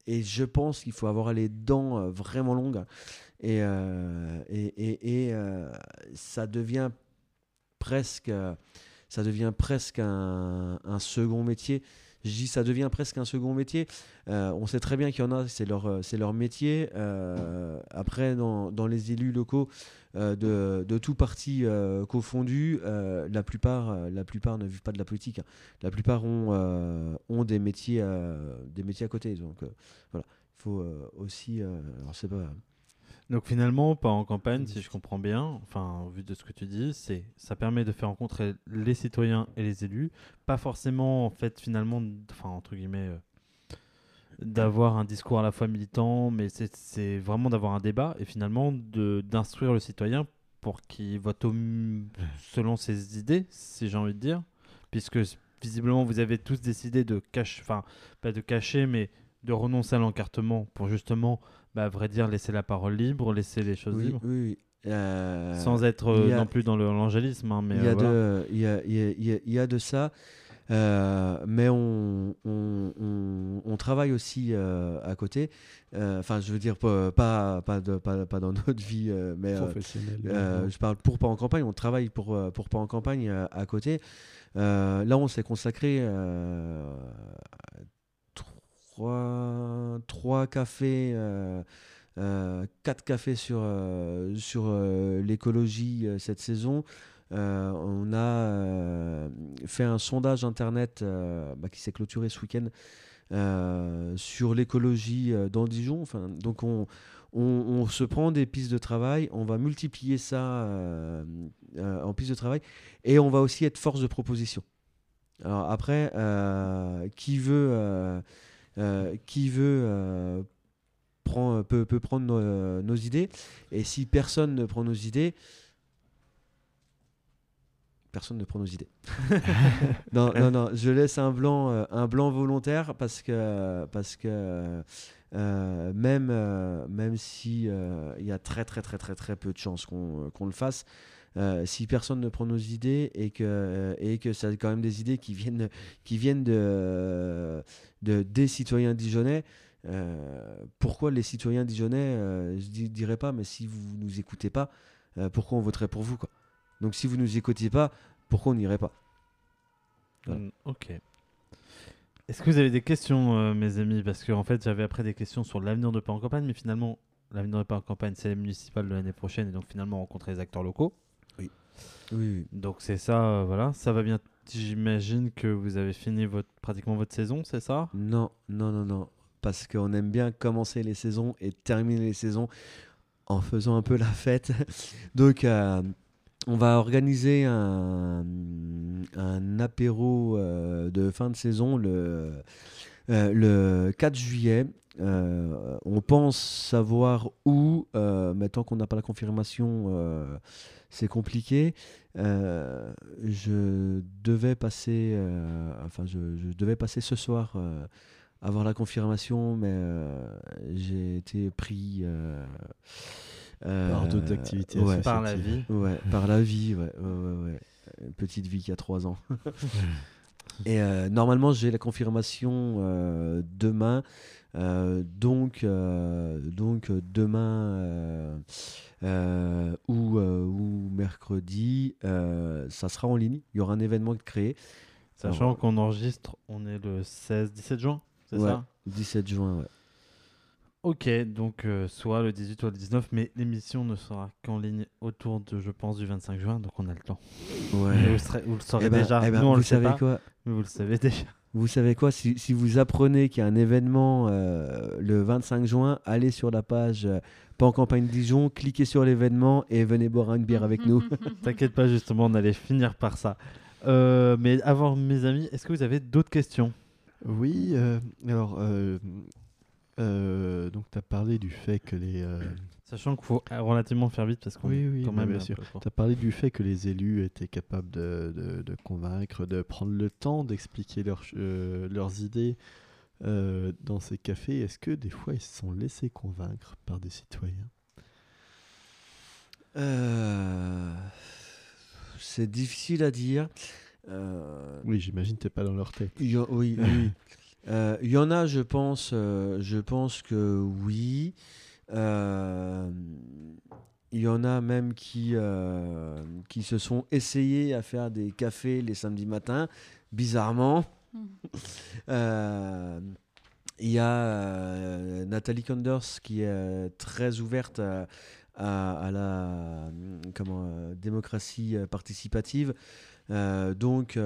et je pense qu'il faut avoir les dents euh, vraiment longues. Et, euh, et, et- euh, ça devient presque, euh, ça devient presque un second métier. Je dis ça devient presque un second métier. Euh, on sait très bien qu'il y en a, c'est leur, euh, métier. Euh, après, dans, les élus locaux de, de tout parti confondu, la, plupart, la plupart ne vivent pas de la politique. hein. La plupart ont, ont des, métiers, des métiers à côté. Donc voilà, il faut aussi. alors, c'est pas. Donc finalement, pas en campagne, si je comprends bien, enfin, au vu de ce que tu dis, c'est ça permet de faire rencontrer les citoyens et les élus, pas forcément en fait finalement, enfin entre guillemets, euh, d'avoir un discours à la fois militant, mais c'est- vraiment d'avoir un débat et finalement d'instruire le citoyen pour qu'il vote au selon ses idées, si j'ai envie de dire, puisque visiblement vous avez tous décidé de cacher, enfin pas de cacher, mais de renoncer à l'encartement pour justement bah, à vrai dire, laisser la parole libre, laisser les choses Oui, libres. oui, oui. Euh, Sans être a- non plus dans le- l'angélisme. hein, mais il y, a euh, voilà. y a, il y a- il y y a de ça. Euh, mais on, on, on- on travaille aussi euh, à côté. Euh, Enfin, je veux dire, pas, pas, pas, de- pas, pas dans notre vie, euh, mais euh, euh, je parle pour pas en campagne. On travaille pour, pour pas en campagne euh, à côté. Euh, là, on s'est consacré euh, trois, trois cafés. euh, euh, quatre cafés sur, euh, sur euh, l'écologie euh, cette saison. On a fait un sondage internet bah, qui s'est clôturé ce week-end sur l'écologie dans Dijon. Enfin, donc on, on, on se prend des pistes de travail, on va multiplier ça en pistes de travail et on va aussi être force de proposition. Alors après, qui veut, qui veut euh, prend- peut, peut prendre nos, euh, idées. Et si personne ne prend nos idées, personne ne prend nos idées. non, non, non, je laisse un blanc, euh, un blanc volontaire parce que, parce que euh, même, euh, même si euh, y a très, très, très, très, très peu de chances qu'on qu'on le fasse, euh, si personne ne prend nos idées et que, euh, et que c'est quand même des idées qui viennent, qui viennent de, de, des citoyens dijonnais, euh, pourquoi les citoyens dijonnais, je ne dirais pas, mais si vous nous écoutez pas, pourquoi on voterait pour vous quoi? Donc si vous nous écoutiez pas, pourquoi on n'irait pas? Mm, ok. Est-ce que vous avez des questions, mes amis? Parce qu'en fait, j'avais après des questions sur l'avenir de Pas en campagne, mais finalement, l'avenir de Pas en campagne, c'est les municipales de l'année prochaine, et donc finalement rencontrer les acteurs locaux. Oui, oui. Donc c'est ça, euh, voilà. Ça va bien. J'imagine que vous avez fini votre, pratiquement votre saison, c'est ça? Non, non, non, non. Parce qu'on aime bien commencer les saisons et terminer les saisons en faisant un peu la fête. Donc, euh, on va organiser un, un apéro euh, de fin de saison le, le 4 juillet. On pense savoir où, mais tant qu'on n'a pas la confirmation, c'est compliqué. Euh, je devais passer, euh, enfin, je, je devais passer ce soir euh, avoir la confirmation, mais euh, j'ai été pris euh, Par d'autres activités ouais, Par la vie. Ouais, par la vie, ouais, ouais, ouais, ouais. Une petite vie qui a 3 ans. Et euh, normalement, j'ai la confirmation euh, demain. Euh, donc, euh, donc euh, demain ou, ou mercredi, ça sera en ligne. Il y aura un événement créé. Sachant qu'on enregistre, on est le 16-17 juin, c'est Ouais. ça? 17 juin. Ouais. Ok, donc euh, soit le 18 ou le 19, mais l'émission ne sera qu'en ligne autour de, je pense, du 25 juin, donc on a le temps. Ouais. Vous, serez- vous le saurez Eh ben- déjà. eh ben, Nous, on vous le savez pas, quoi? Mais vous le savez déjà. Vous savez quoi si, si vous apprenez qu'il y a un événement euh, le 25 juin, allez sur la page euh, Pas en campagne Dijon, cliquez sur l'événement et venez boire une bière avec nous. T'inquiète pas, justement, on allait finir par ça. Euh, mais avant, mes amis, est-ce que vous avez d'autres questions? Oui, euh, alors, euh, euh, donc tu as parlé du fait que les... Sachant qu'il faut euh, relativement faire vite parce qu'on Oui, oui, quand même bien sûr. Tu as parlé du fait que les élus étaient capables de, de- de convaincre, de prendre le temps d'expliquer euh, leurs idées euh, dans ces cafés. Est-ce que des fois ils se sont laissés convaincre par des citoyens? Euh, C'est difficile à dire. Euh, Oui, j'imagine que tu pas dans leur tête. il y a- oui, oui. Euh, Il y en a, je pense, euh, je pense que oui. Euh, Il y en a même qui, euh, qui se sont essayés à faire des cafés les samedis matins, bizarrement. Mhm. Euh, Il y a euh, Nathalie Conders qui est très ouverte à, à- à la comment, démocratie participative. Donc,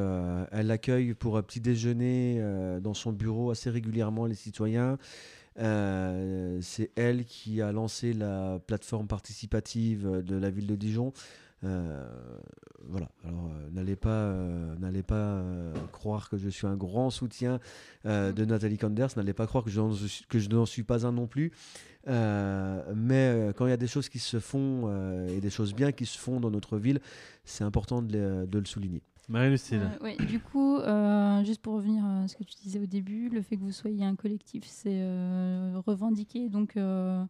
elle accueille pour un petit déjeuner dans son bureau assez régulièrement les citoyens. Euh, c'est elle qui a lancé la plateforme participative de la ville de Dijon. Euh, voilà. Alors, euh, n'allez pas, euh, n'allez pas croire que je suis un grand soutien euh, de Nathalie Kanders. N'allez pas croire que je, n'en suis- que je n'en suis pas un non plus. Mais quand il y a des choses qui se font et des choses bien qui se font dans notre ville, c'est important de le souligner. Marie-Lucille, Euh, ouais, du coup, euh, juste pour revenir à ce que tu disais au début, le fait que vous soyez un collectif, c'est euh, revendiqué, donc euh,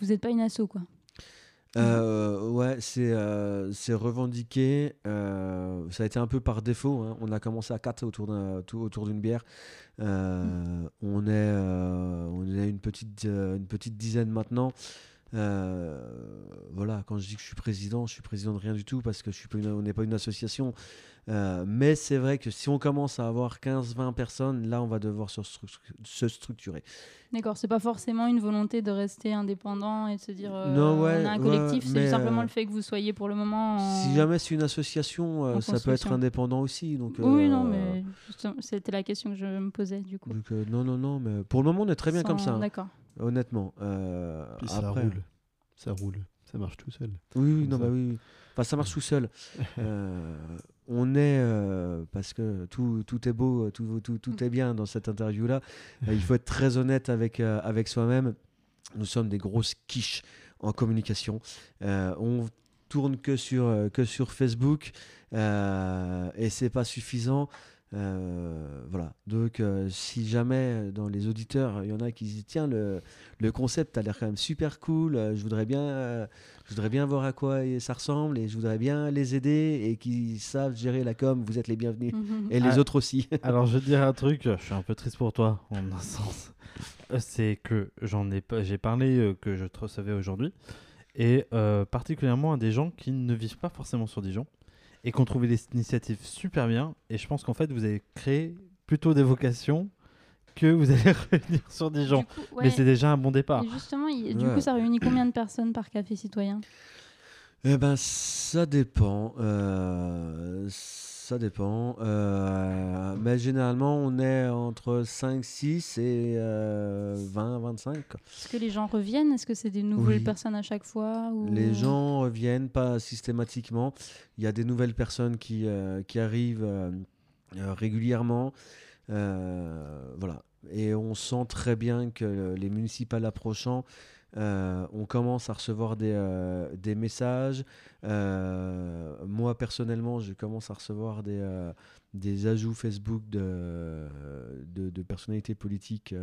vous n'êtes pas une asso, quoi. Euh, ouais, c'est euh, c'est revendiqué. euh, ça a été un peu par défaut. hein. On a commencé à 4 autour d'un- tout autour d'une bière. Euh, on, est, euh, on est une petite, euh, une petite dizaine maintenant. Euh, voilà, quand je dis que je suis président, je suis président de rien du tout parce que je suis pas une- on n'est pas une association. Euh, mais c'est vrai que si on commence à avoir 15-20 personnes, là, on va devoir se, stru- se structurer. D'accord, c'est pas forcément une volonté de rester indépendant et de se dire euh, Non, ouais, on a un ouais, collectif, c'est simplement le fait que vous soyez pour le moment. en- Si jamais c'est une association, ça peut être indépendant aussi. Donc, Oui, non, mais c'était la question que je me posais du coup. Donc, non, non, non, mais pour le moment, on est très bien comme ça, hein, D'accord. Honnêtement. Euh, Puis ça après, roule. Ça roule. Ça marche tout seul. Oui, non, ça. bah oui, oui. Enfin, ça marche tout seul. Euh, on est, euh, parce que tout, tout est beau, tout, tout, tout est bien dans cette interview-là. Il faut être très honnête avec, avec soi-même. Nous sommes des grosses quiches en communication. On tourne que sur, que sur Facebook et c'est pas suffisant. Euh, voilà. Donc, euh, si jamais euh, dans les auditeurs, il y en a qui se disent Tiens, le, le concept a l'air quand même super cool, euh, je voudrais bien. euh, je voudrais bien voir à quoi ça ressemble et je voudrais bien les aider et qui savent gérer la com. Vous êtes les bienvenus. Mhm. Et les Ah. autres aussi. Alors, je vais te dire un truc, je suis un peu triste pour toi, en un sens. C'est que j'en ai pas, j'ai parlé euh, que je te recevais aujourd'hui, et euh, particulièrement à des gens qui ne vivent pas forcément sur Dijon, et qui ont trouvé l'initiative super bien, et je pense qu'en fait, vous avez créé plutôt des vocations que vous allez revenir sur Dijon. Coup, Mais ouais. c'est déjà un bon départ. Et justement, il- du Ouais. coup, ça réunit combien de personnes par café citoyen? Eh ben, ça dépend. euh, ça dépend. euh, mais généralement, on est entre 5, 6 et euh, 20, 25. quoi. Est-ce que les gens reviennent? Est-ce que c'est des nouvelles Oui. personnes à chaque fois ou... Les gens reviennent pas systématiquement. Il y a des nouvelles personnes qui, euh, qui arrivent euh, régulièrement. Voilà. Et on sent très bien que les municipales approchant, euh, on commence à recevoir des, euh, des messages. Euh, moi, personnellement, je commence à recevoir des, des ajouts Facebook de, de, de personnalités politiques,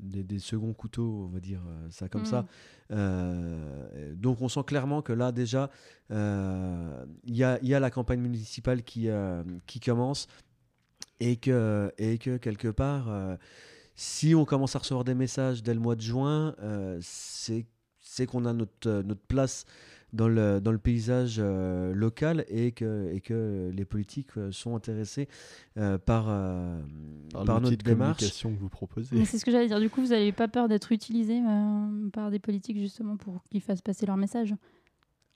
des, des seconds couteaux, on va dire ça comme ça. Mm. Euh, donc on sent clairement que là déjà, il y, a, y a la campagne municipale qui, qui commence et que, et que quelque part, si on commence à recevoir des messages dès le mois de juin, euh, c'est c'est qu'on a notre, euh, notre place dans le, dans le paysage euh, local et que, et que les politiques euh, sont intéressés euh, par, euh, Par, par notre démarche. communication que vous proposez. Mais c'est ce que j'allais dire. Du coup, vous n'avez pas peur d'être utilisé euh, par des politiques justement pour qu'ils fassent passer leur message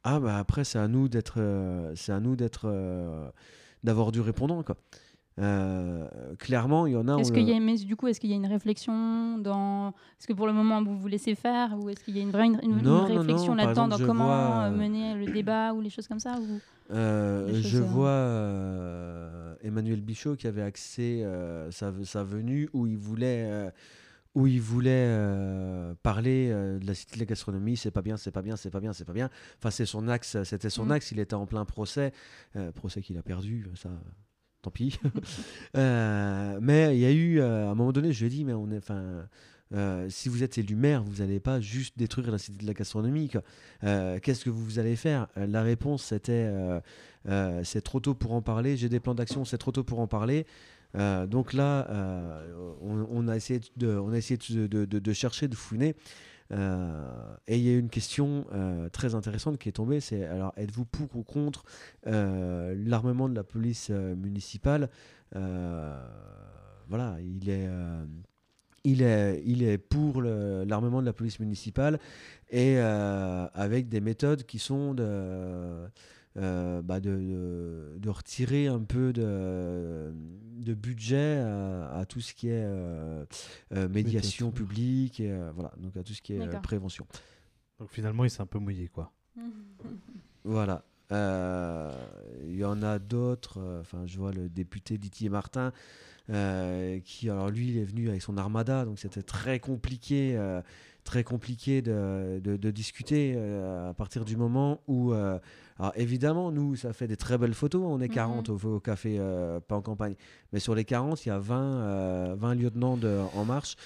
Ah bah après c'est à nous d'être euh, c'est à nous d'être euh, d'avoir du répondant quoi. Euh, clairement il y en a. Est-ce qu'il y a, mais du coup, est-ce qu'il y a une réflexion dans Est-ce que pour le moment vous vous laissez faire ou est-ce qu'il y a une vraie une, Non, réflexion là-dedans dans comment vois, euh, mener le débat ou les choses comme ça ou... Euh, je vois euh, Emmanuel Bichot qui avait axé sa, sa venue où il voulait où il voulait euh, parler euh, de la cité de la gastronomie, c'est pas bien, c'est pas bien, c'est pas bien, c'est pas bien. Enfin, c'est son axe, c'était son Mm. axe. Il était en plein procès, euh, procès qu'il a perdu, ça, tant pis. Euh, mais il y a eu, euh, à un moment donné, je lui ai dit, mais on est, enfin, euh, si vous êtes élu maire, vous n'allez pas juste détruire la cité de la gastronomie. Qu'est-ce que vous allez faire? La réponse, c'était, c'est trop tôt pour en parler. J'ai des plans d'action, c'est trop tôt pour en parler. Donc là, on, a essayé de, on a essayé de chercher, de fouiner. Euh, et il y a une question euh, très intéressante qui est tombée, c'est alors êtes-vous pour ou contre euh, l'armement de la police municipale? Voilà, il est, il est, il est pour l'armement de la police municipale et avec des méthodes qui sont de, euh, bah, de, de- de retirer un peu de, de budget à, à tout ce qui est euh, euh, médiation publique et euh, voilà donc à tout ce qui est euh, prévention. Donc finalement, il s'est un peu mouillé, quoi. Voilà. Euh, Il y en a d'autres. euh, Enfin, je vois le député Didier Martin, euh, qui, alors lui, il est venu avec son armada, donc c'était très compliqué, euh, très compliqué de, de- de discuter euh, à partir du moment où, euh, alors évidemment, nous, ça fait des très belles photos. On est Mhm. 40 au, au café, euh, pas en campagne, mais sur les 40, il y a 20, euh, 20 lieutenants de, en marche.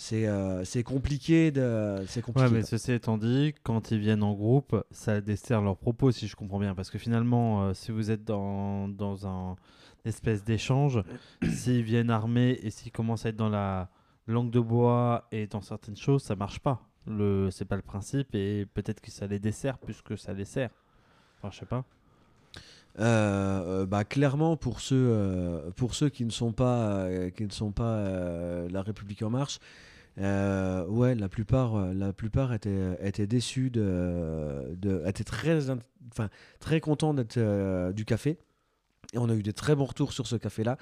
C'est euh, c'est compliqué de, c'est compliqué. Ouais, mais ceci étant dit, quand ils viennent en groupe, ça dessert leurs propos, si je comprends bien. Parce que finalement, si vous êtes dans, dans un espèce d'échange, s'ils viennent armés et s'ils commencent à être dans la langue de bois et dans certaines choses, ça marche pas. Le, c'est pas le principe et peut-être que ça les dessert plus que ça les sert. Enfin, je sais pas. Euh, euh, bah, clairement pour ceux euh, pour ceux qui ne sont pas euh, qui ne sont pas euh, la République en marche euh, ouais la plupart la plupart étaient étaient déçus de, de étaient très enfin très contents d'être du café Et on a eu des très bons retours sur ce café-là.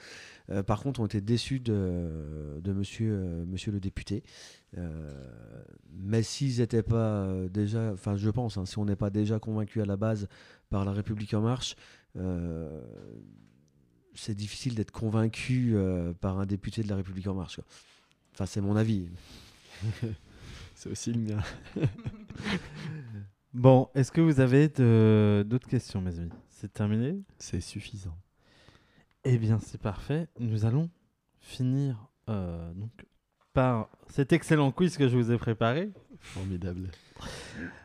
Euh, par contre, on était déçus de, de monsieur, euh, monsieur le député. Euh, mais s'ils n'étaient pas déjà, enfin je pense, hein, si on n'est pas déjà convaincu à la base par La République En Marche, euh, c'est difficile d'être convaincu euh, par un député de La République En Marche. quoi. Enfin, c'est mon avis. C'est aussi le mien. Bon, est-ce que vous avez d'autres questions, mes amis? C'est terminé C'est suffisant. Eh bien, c'est parfait. Nous allons finir euh, donc par cet excellent quiz que je vous ai préparé. Formidable.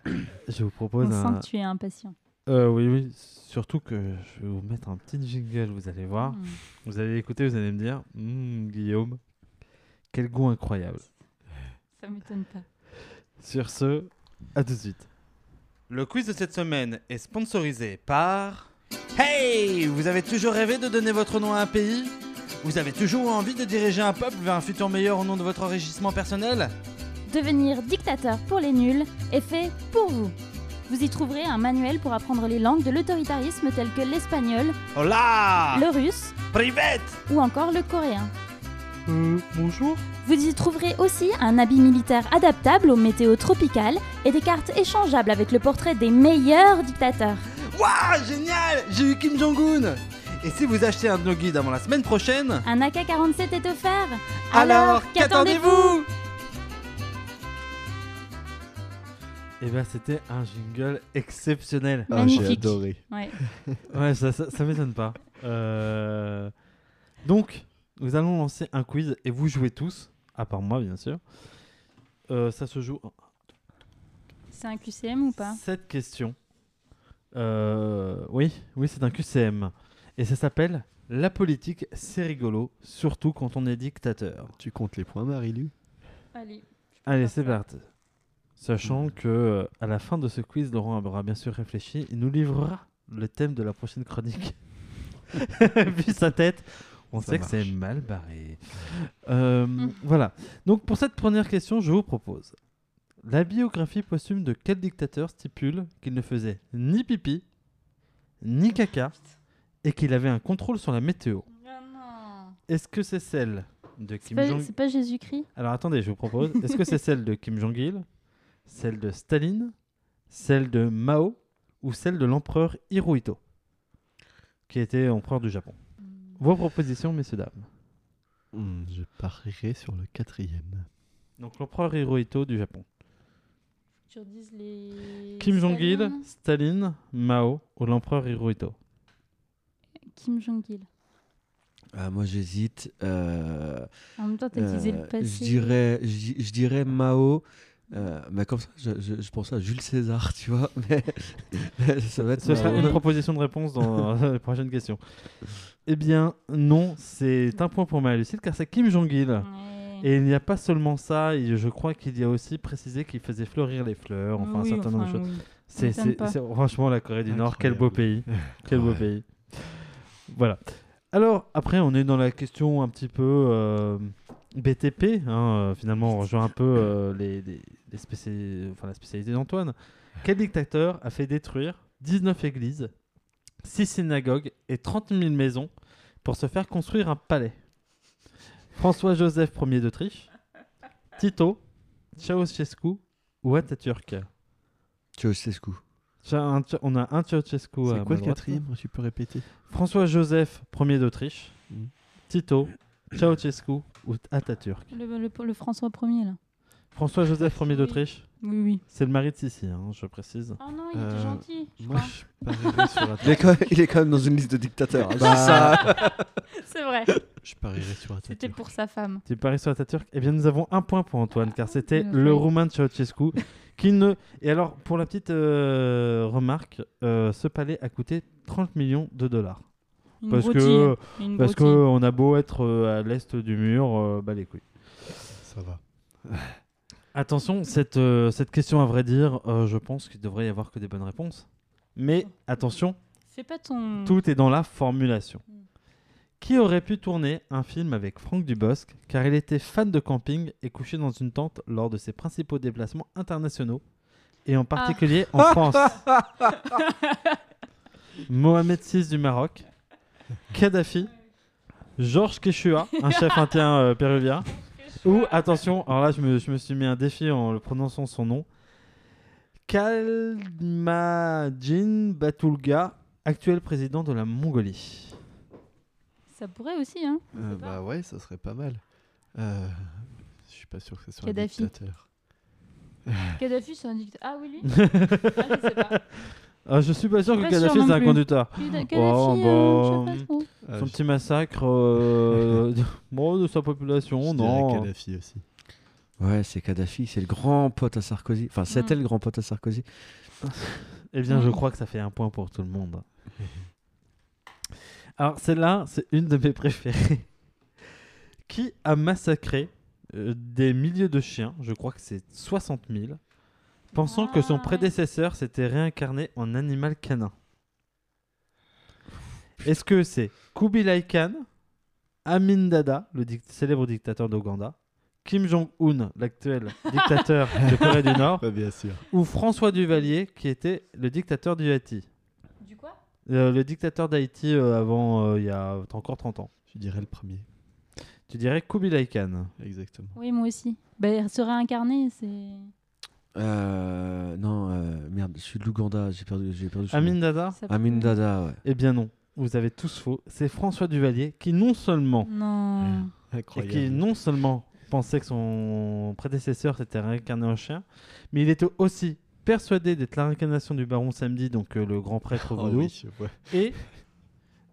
Je vous On propose sent un. que tu es impatient. Euh, oui, oui. Surtout que je vais vous mettre un petit jingle, vous allez voir. Mm. Vous allez écouter, vous allez me dire Hum, Guillaume, quel goût incroyable. Ça m'étonne pas. Sur ce, à tout de suite. Le quiz de cette semaine est sponsorisé par. Hey Vous avez toujours rêvé de donner votre nom à un pays? Vous avez toujours envie de diriger un peuple vers un futur meilleur au nom de votre enrichissement personnel? Devenir dictateur pour les nuls est fait pour vous. Vous y trouverez un manuel pour apprendre les langues de l'autoritarisme telles que l'espagnol, le russe ou encore le coréen. Euh, bonjour Vous y trouverez aussi un habit militaire adaptable aux météos tropicales et des cartes échangeables avec le portrait des meilleurs dictateurs. Waouh Génial J'ai eu Kim Jong-un Et si vous achetez un de nos guides avant la semaine prochaine? Un AK-47 est offert Alors, qu'attendez-vous? Eh ben, c'était un jingle exceptionnel. Ah, j'ai Magnifique. adoré. Ouais. Ouais, ça, ça, ça m'étonne pas. Euh, Donc, nous allons lancer un quiz et vous jouez tous, à part moi, bien sûr. Euh, ça se joue en C'est un QCM ou pas 7 questions. Euh, Oui, oui, c'est un QCM. Et ça s'appelle La politique, c'est rigolo, surtout quand on est dictateur. Tu comptes les points, Marilu Allez. Allez, c'est parti. Sachant que euh, à la fin de ce quiz, Laurent aura bien sûr réfléchi et nous livrera le thème de la prochaine chronique. Vu sa tête, on Ça sait que c'est mal barré. Euh. Voilà. Donc pour cette première question, je vous propose la biographie posthume de quel dictateur stipule qu'il ne faisait ni pipi, ni caca, et qu'il avait un contrôle sur la météo. Est-ce que c'est celle de Kim pas, Jong c'est pas Jésus-Christ? Alors attendez, je vous propose. Est-ce que c'est celle de Kim Jong-il, celle de Staline, celle de Mao ou celle de l'empereur Hirohito, qui était empereur du Japon? Vos propositions, messieurs, dames. Hmm, Je parierais sur le quatrième. Donc l'empereur Hirohito du Japon. Tu redises les. Kim Jong-il, Staline Staline, Mao ou l'empereur Hirohito? Kim Jong-il. Ah, moi, j'hésite. euh, En même temps, t'as utilisé euh, le passé. je dirais, je, di- je dirais Mao. Euh, mais comme ça, je, je, je pense à Jules César, tu vois. Mais, mais ça va être Ce sera une proposition de réponse dans la prochaine question. Eh bien, non, c'est un point pour Maëlys car c'est Kim Jong-il. Ouais. Et il n'y a pas seulement ça, et je crois qu'il y a aussi précisé qu'il faisait fleurir les fleurs, enfin Oui, un certain nombre de choses. oui. C'est, c'est- franchement la Corée du Nord, quel beau pays. Quel beau Ouais. pays. Voilà. Alors, après, on est dans la question un petit peu euh, BTP. hein, euh, finalement, on rejoint un peu euh, les, les- les spéciali- enfin, la spécialité d'Antoine. Quel dictateur a fait détruire 19 églises, 6 synagogues et 30 000 maisons pour se faire construire un palais? François-Joseph Ier d'Autriche, Tito, Ceausescu ou Atatürk? Ceausescu. Un- On a un Ceausescu à C'est quoi le quatrième? Tu peux répéter François-Joseph Ier d'Autriche, Mhm. Tito, Ceausescu ou Atatürk. Le, le- le François 1er, là. François-Joseph Ier d'Autriche, Oui, oui. c'est le mari de Sissi, hein, je précise. Oh non, il Euh, était gentil. je Moi, crois. je parierais sur Il est, Atatürk. quand même, il est quand même dans une liste de dictateurs. hein, Bah, c'est ça. C'est vrai. Je parierais sur C'était Atatürk. pour sa femme. Tu paries sur Atatürk? Eh bien, nous avons un point pour Antoine, car c'était Bien le joué. roumain de Ceausescu qui ne. Et alors, pour la petite euh, remarque, euh, ce palais a coûté 30 millions de dollars. Une Parce broutille. que, Une parce broutille. qu'on a beau être euh, à l'est du mur, euh, bah les couilles. Ça va. Attention, cette, euh, cette question, à vrai dire, euh, je pense qu'il devrait y avoir que des bonnes réponses. Mais attention, Fais pas ton. tout est dans la formulation. Qui aurait pu tourner un film avec Franck Dubosc car il était fan de camping et couché dans une tente lors de ses principaux déplacements internationaux et en particulier en France? Mohamed VI du Maroc, Kadhafi, Georges Quechua, un chef indien euh, péruvien, ou, attention, alors là je me, je me suis mis un défi en le prononçant son nom, Kalmajin Batulga, actuel président de la Mongolie. Ça pourrait aussi, hein. Euh, bah ouais, ça serait pas mal. Euh, je suis pas sûr que ce soit Kadhafi. un dictateur. Kadhafi, c'est un dictateur. Ah oui, lui Ah, je sais pas. Ah, je suis pas sûr que Pas sûr Kadhafi non c'est un plus. conducteur. Kadhafi, Oh, euh, bah, je sais pas trop. Ah, Son je- petit massacre euh, bon, de sa je population, dirais non. Kadhafi aussi. Ouais, c'est Kadhafi, c'est le grand pote à Sarkozy. Enfin, c'était Mm. le grand pote à Sarkozy. Eh bien, je crois que ça fait un point pour tout le monde. Alors, celle-là, c'est une de mes préférées. Qui a massacré euh, des milliers de chiens, je crois que c'est 60 000, pensant que son Ah, prédécesseur s'était réincarné en animal canin Est-ce que c'est Kubilai Khan, Amin Dada, le dic- célèbre dictateur d'Ouganda, Kim Jong-un, l'actuel dictateur de Corée du Nord, Bah, bien sûr. ou François Duvalier, qui était le dictateur du Haïti? Du quoi? Euh, le dictateur d'Haïti euh, avant, euh, il y a encore 30 ans. Je dirais le premier. Tu dirais Kubilai Khan. Exactement. Oui, moi aussi. Bah, se réincarner, c'est. Euh, non, euh, merde, je suis de l'Ouganda, j'ai perdu, j'ai perdu son Amin. Dada Amin Dada, ouais. Eh bien non, vous avez tous faux. C'est François Duvalier qui non seulement, Non. et qui non seulement pensait que son prédécesseur s'était réincarné en chien, mais il était aussi persuadé d'être la réincarnation du baron samedi, donc euh, le grand prêtre Oh vaudou. oui. Et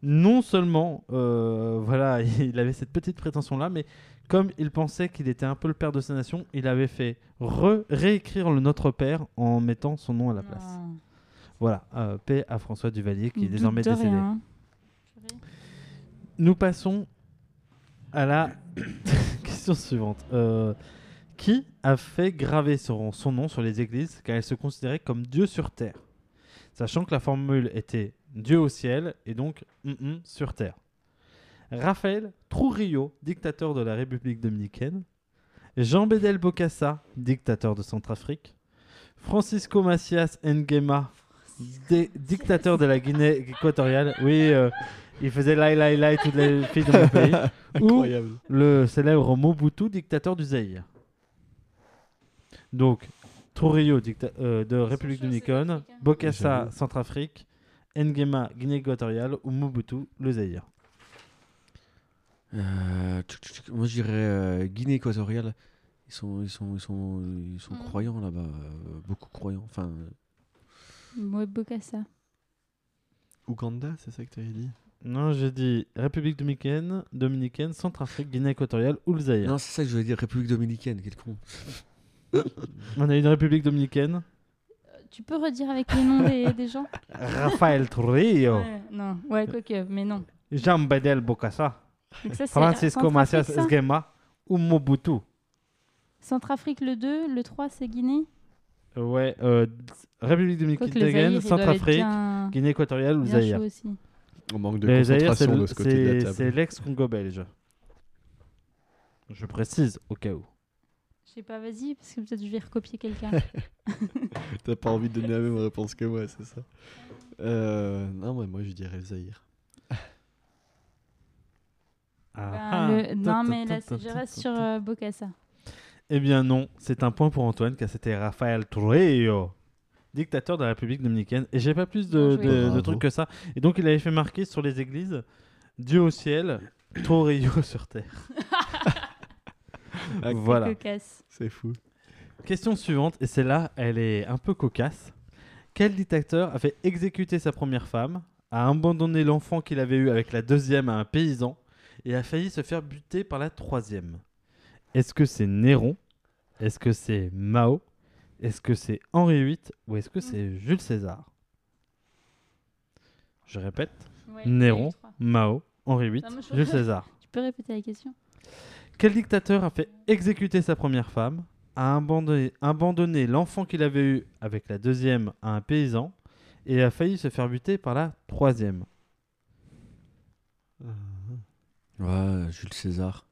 non seulement, euh, voilà, il avait cette petite prétention-là, mais comme il pensait qu'il était un peu le père de sa nation, il avait fait re- réécrire le Notre Père en mettant son nom à la place. Non. Voilà, euh, paix à François Duvalier qui est désormais de décédé. rien. Nous passons à la question suivante. Euh, qui a fait graver son, son nom sur les églises car elle se considérait comme Dieu sur terre? Sachant que la formule était Dieu au ciel et donc sur terre. Raphaël Trujillo, dictateur de la République dominicaine. Jean Bedel Bokassa, dictateur de Centrafrique. Francisco Macias Nguema, dictateur de la Guinée équatoriale. Oui, euh, il faisait lai lai lai toutes les filles de mon pays. Ou Incroyable. le célèbre Mobutu, dictateur du Zaïre. Donc, Trujillo, euh, de République dominicaine, Bokassa, J'avoue. Centrafrique, Nguema, Guinée équatoriale ou Mobutu, le Zaïre. Euh, moi, je dirais euh, Guinée équatoriale. Ils sont, ils sont, ils sont, ils sont Mm. croyants là-bas, euh, beaucoup croyants. Enfin, euh, Moi, Bokassa. Ouganda, c'est ça que tu avais dit? Non, j'ai dit République dominicaine, dominicaine, Centrafrique, Guinée équatoriale ou le Zaïre. non, c'est ça que je voulais dire, République dominicaine, quel con. On a une République dominicaine. Tu peux redire avec les noms des, des gens? Raphaël Trujillo, Ouais, Non, ouais, quoique, mais non. Jean Bedel Bokassa, Donc ça, Francisco Macias Nguema ou Mobutu. Centrafrique le 2, le 3 c'est Guinée? Ouais, euh, République dominicaine, Centrafrique, bien, Guinée équatoriale ou Zaïre. On manque de c'est concentration de ce côté de la c'est- table. c'est l'ex-Congo belge. Je précise au cas où. Je sais pas, vas-y, parce que peut-être je vais recopier quelqu'un. T'as pas envie de donner la même réponse que moi, c'est ça? Euh, Non, mais moi je dirais Zaïre. Ah, Ben, ah. le- Non, mais là, je reste sur euh, Bokassa. Eh bien non, c'est un point pour Antoine car c'était Raphaël Trujillo, dictateur de la République dominicaine. Et j'ai pas plus de, trucs que ça. Et donc il avait fait marquer sur les églises Dieu au ciel, Trujillo sur terre. Ah, voilà. C'est fou. Question suivante, et celle-là, elle est un peu cocasse. Quel dictateur a fait exécuter sa première femme, a abandonné l'enfant qu'il avait eu avec la deuxième à un paysan, et a failli se faire buter par la troisième. Est-ce que c'est Néron? Est-ce que c'est Mao? Est-ce que c'est Henri VIII Ou est-ce que c'est Jules César? Je répète, Ouais, Néron. Mao, Henri VIII, Non, Jules César. Tu peux répéter la question. Quel dictateur a fait exécuter sa première femme, a abandonné, abandonné l'enfant qu'il avait eu avec la deuxième à un paysan et a failli se faire buter par la troisième? Ouais, Jules César.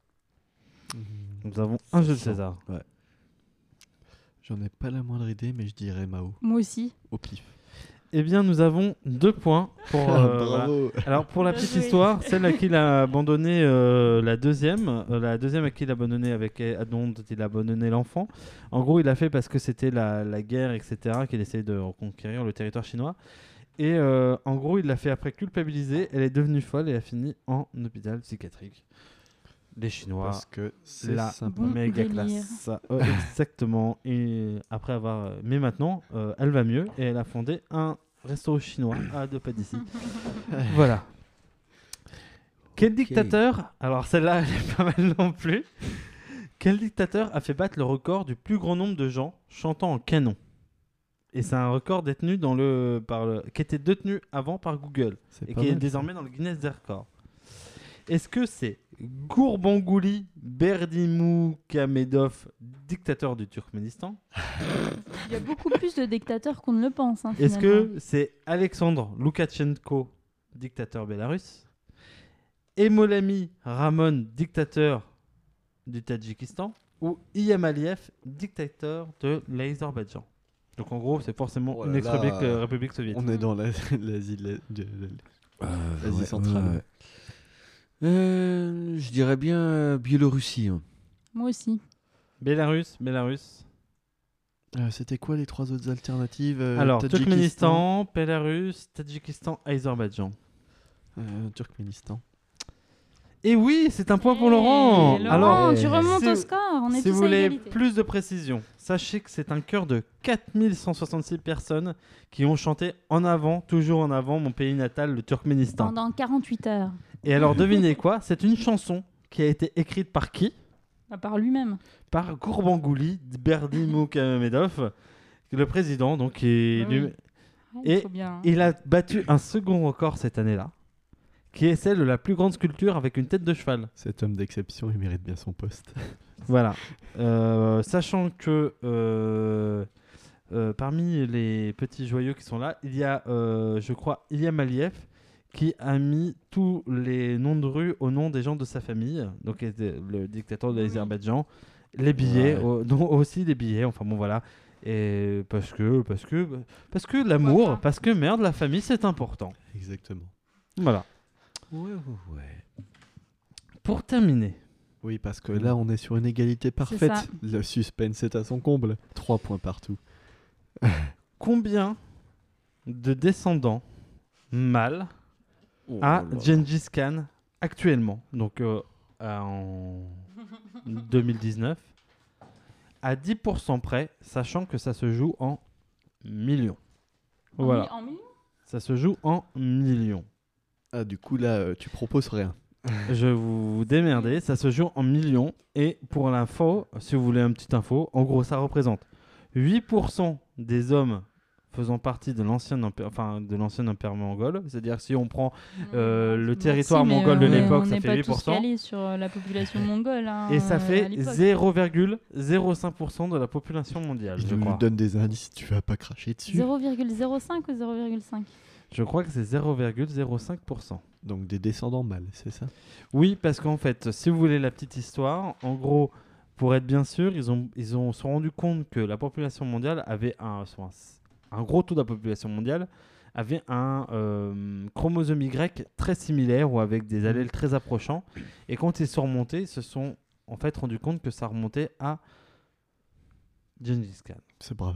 Nous avons un Jules. César. J'en ai pas la moindre idée, mais je dirais Mao, Moi aussi. au pif. Eh bien, nous avons deux points pour. euh, voilà. Bravo. Alors pour la Bien petite joué. histoire, celle à qui il a abandonné euh, la deuxième, euh, la deuxième à qui il a abandonné avec euh, dont il a abandonné l'enfant. En gros, il l'a fait parce que c'était la, la guerre, etc., qu'il essayait de reconquérir le territoire chinois. Et euh, en gros, il l'a fait après culpabiliser. Elle est devenue folle et a fini en hôpital psychiatrique. Les Chinois, Parce que c'est la. Bon méga délire. classe. Exactement. Et après avoir, mais maintenant, euh, elle va mieux et elle a fondé un resto chinois à deux pas d'ici. voilà. Quel dictateur Alors celle-là, elle est pas mal non plus. Quel dictateur a fait battre le record du plus grand nombre de gens chantant en canon? Et c'est un record détenu dans le, par le, qui était détenu avant par Google et qui est mal, désormais dans le Guinness des records. Est-ce que c'est Gourbangouli Berdimuhamedov, dictateur du Turkménistan Il y a beaucoup plus de dictateurs qu'on ne le pense. hein, Est-ce que c'est Alexandre Loukachenko, dictateur bélarus Emolami Ramon, dictateur du Tadjikistan Ou Iyam Aliyev, dictateur de l'Azerbaïdjan? Donc en gros, c'est forcément Oh une ex-république là. euh, république soviétique. On est dans la- l'Asie de la- de- de- Asie centrale. Euh, je dirais bien euh, Biélorussie. hein. Moi aussi. Bélarus, Bélarus. Euh, C'était quoi les trois autres alternatives euh, Alors, Tadjikistan, Turkménistan, Bélarus, Tadjikistan, Azerbaïdjan. euh, Turkménistan. Et oui, c'est un point pour Eh, Laurent. Laurent, Alors, tu remontes si- au score. On est si tous vous à voulez égalité. plus de précision, sachez que c'est un chœur de 4166 personnes qui ont chanté en avant, toujours en avant, mon pays natal, le Turkménistan. Pendant 48 heures. Et alors, devinez quoi? C'est une chanson qui a été écrite par qui? À part lui-même. Par Gourbangouli Berdimuhamedov, le président, donc qui est Ah lui- Ouais, Et faut bien. Il a battu un second record cette année-là, qui est celle de la plus grande sculpture avec une tête de cheval. Cet homme d'exception, il mérite bien son poste. Voilà. Euh, sachant que euh, euh, parmi les petits joyaux qui sont là, il y a, euh, je crois, Iliam Aliyev qui a mis tous les noms de rue au nom des gens de sa famille, donc le dictateur de l'Azerbaïdjan, les billets, Ouais. dont aussi les billets, enfin bon voilà. Et parce que, parce que, parce que l'amour, parce que merde, la famille c'est important. Exactement. Voilà. Ouais, ouais, ouais. Pour terminer, Oui, parce que là, on est sur une égalité parfaite. Le suspense est à son comble. Trois points partout. combien de descendants mâles Oh là. Gengis Khan actuellement, donc euh, en 2019, à 10% près, sachant que ça se joue en millions. En Voilà, mi- En millions? Ça se joue en millions. Ah, du coup, là, euh, tu proposes rien. Je vous démerdez, ça se joue en millions. Et pour l'info, si vous voulez une petite info, en gros, ça représente 8% des hommes faisant partie de l'ancien empire, enfin, de l'ancien empire mongol. C'est-à-dire si on prend Euh, le Merci, territoire mongol de l'époque, ça fait pas 8%. tous calés sur la population mongole. hein, Et ça fait l'époque. 0,05% de la population mondiale, je nous crois. donne des indices, tu vas pas cracher dessus. 0,05 ou 0,5 Je crois que c'est 0,05%. Donc des descendants mâles, c'est ça? Oui, parce qu'en fait, si vous voulez la petite histoire, en gros, pour être bien sûr, ils ont, ils ont se sont rendu compte que la population mondiale avait un, un, gros taux de la population mondiale avait un euh, chromosome Y très similaire ou avec des allèles très approchants. Et quand ils sont remontés, ils se sont en fait rendu compte que ça remontait à Gengis Khan. C'est brave.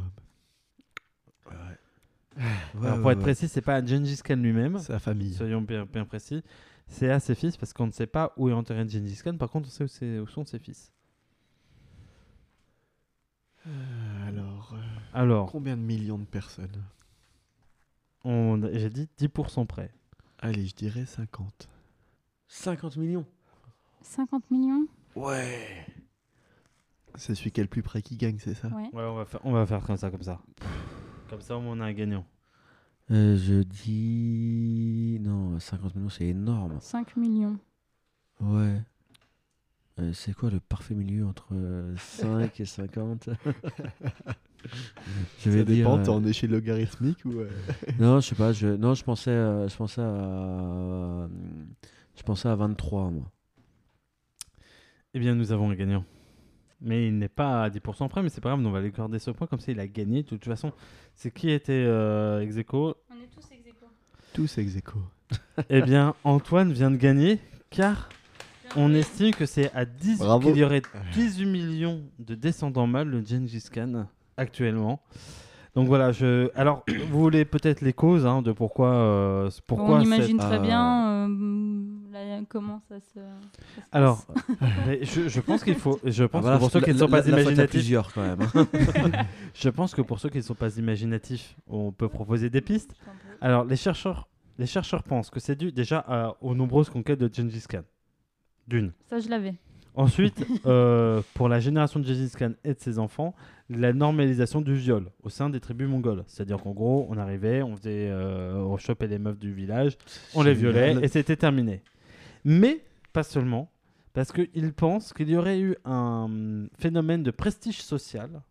Alors, pour être précis, c'est pas à Gengis Khan lui-même, Sa famille. soyons bien, bien précis, c'est à ses fils parce qu'on ne sait pas où est enterré Gengis Khan, par contre on sait où, sont ses fils. Euh, alors, euh, Alors, combien de millions de personnes? On- j'ai dit 10% près. Allez, je dirais 50. 50 millions 50 millions? Ouais. C'est celui qui est le plus près qui gagne, c'est ça? Ouais. Ouais, on va faire, on va faire comme ça, comme ça. Comme ça, au moins, on a un gagnant. Euh, je dis. Non, 50 millions, c'est énorme. 5 millions. Ouais. Euh, c'est quoi le parfait milieu entre euh, 5 et 50 Je vais Ça dire. dépend, euh, t'es en échelle logarithmique ou... euh, Non, je sais pas. Je, non, je pensais, euh, je pensais à. Je pensais à 23, moi. Eh bien, nous avons un gagnant. Mais il n'est pas à 10% près, mais c'est pas grave, on va lui accorder ce point, comme ça il a gagné. De toute façon, c'est qui était euh, ex aequo? On est tous ex aequo. Tous ex aequo. Eh bien, Antoine vient de gagner, car on estime que c'est à 10 Bravo. qu'il y aurait 18 millions de descendants mâles de Gengis Khan actuellement. Donc voilà, je. Alors, vous voulez peut-être les causes hein, de pourquoi, euh, pourquoi on imagine cette- très euh, bien euh, la- comment ça se. ça se Alors, je, je pense qu'il faut. Je pense Ah, voilà, que pour ceux qui ne sont la- pas la imaginatifs, plusieurs quand même. hein. je pense que pour ceux qui ne sont pas imaginatifs, on peut proposer des pistes. Alors, les chercheurs, les chercheurs pensent que c'est dû déjà à- aux nombreuses conquêtes de Gengis Khan. D'une. Ça, je l'avais. Ensuite, euh, pour la génération de Gengis Khan et de ses enfants, la normalisation du viol au sein des tribus mongoles. C'est-à-dire qu'en gros, on arrivait, on faisait, euh, on chopait les meufs du village, on les violait et c'était terminé. Mais pas seulement, parce qu'ils pensent qu'il y aurait eu un phénomène de prestige social.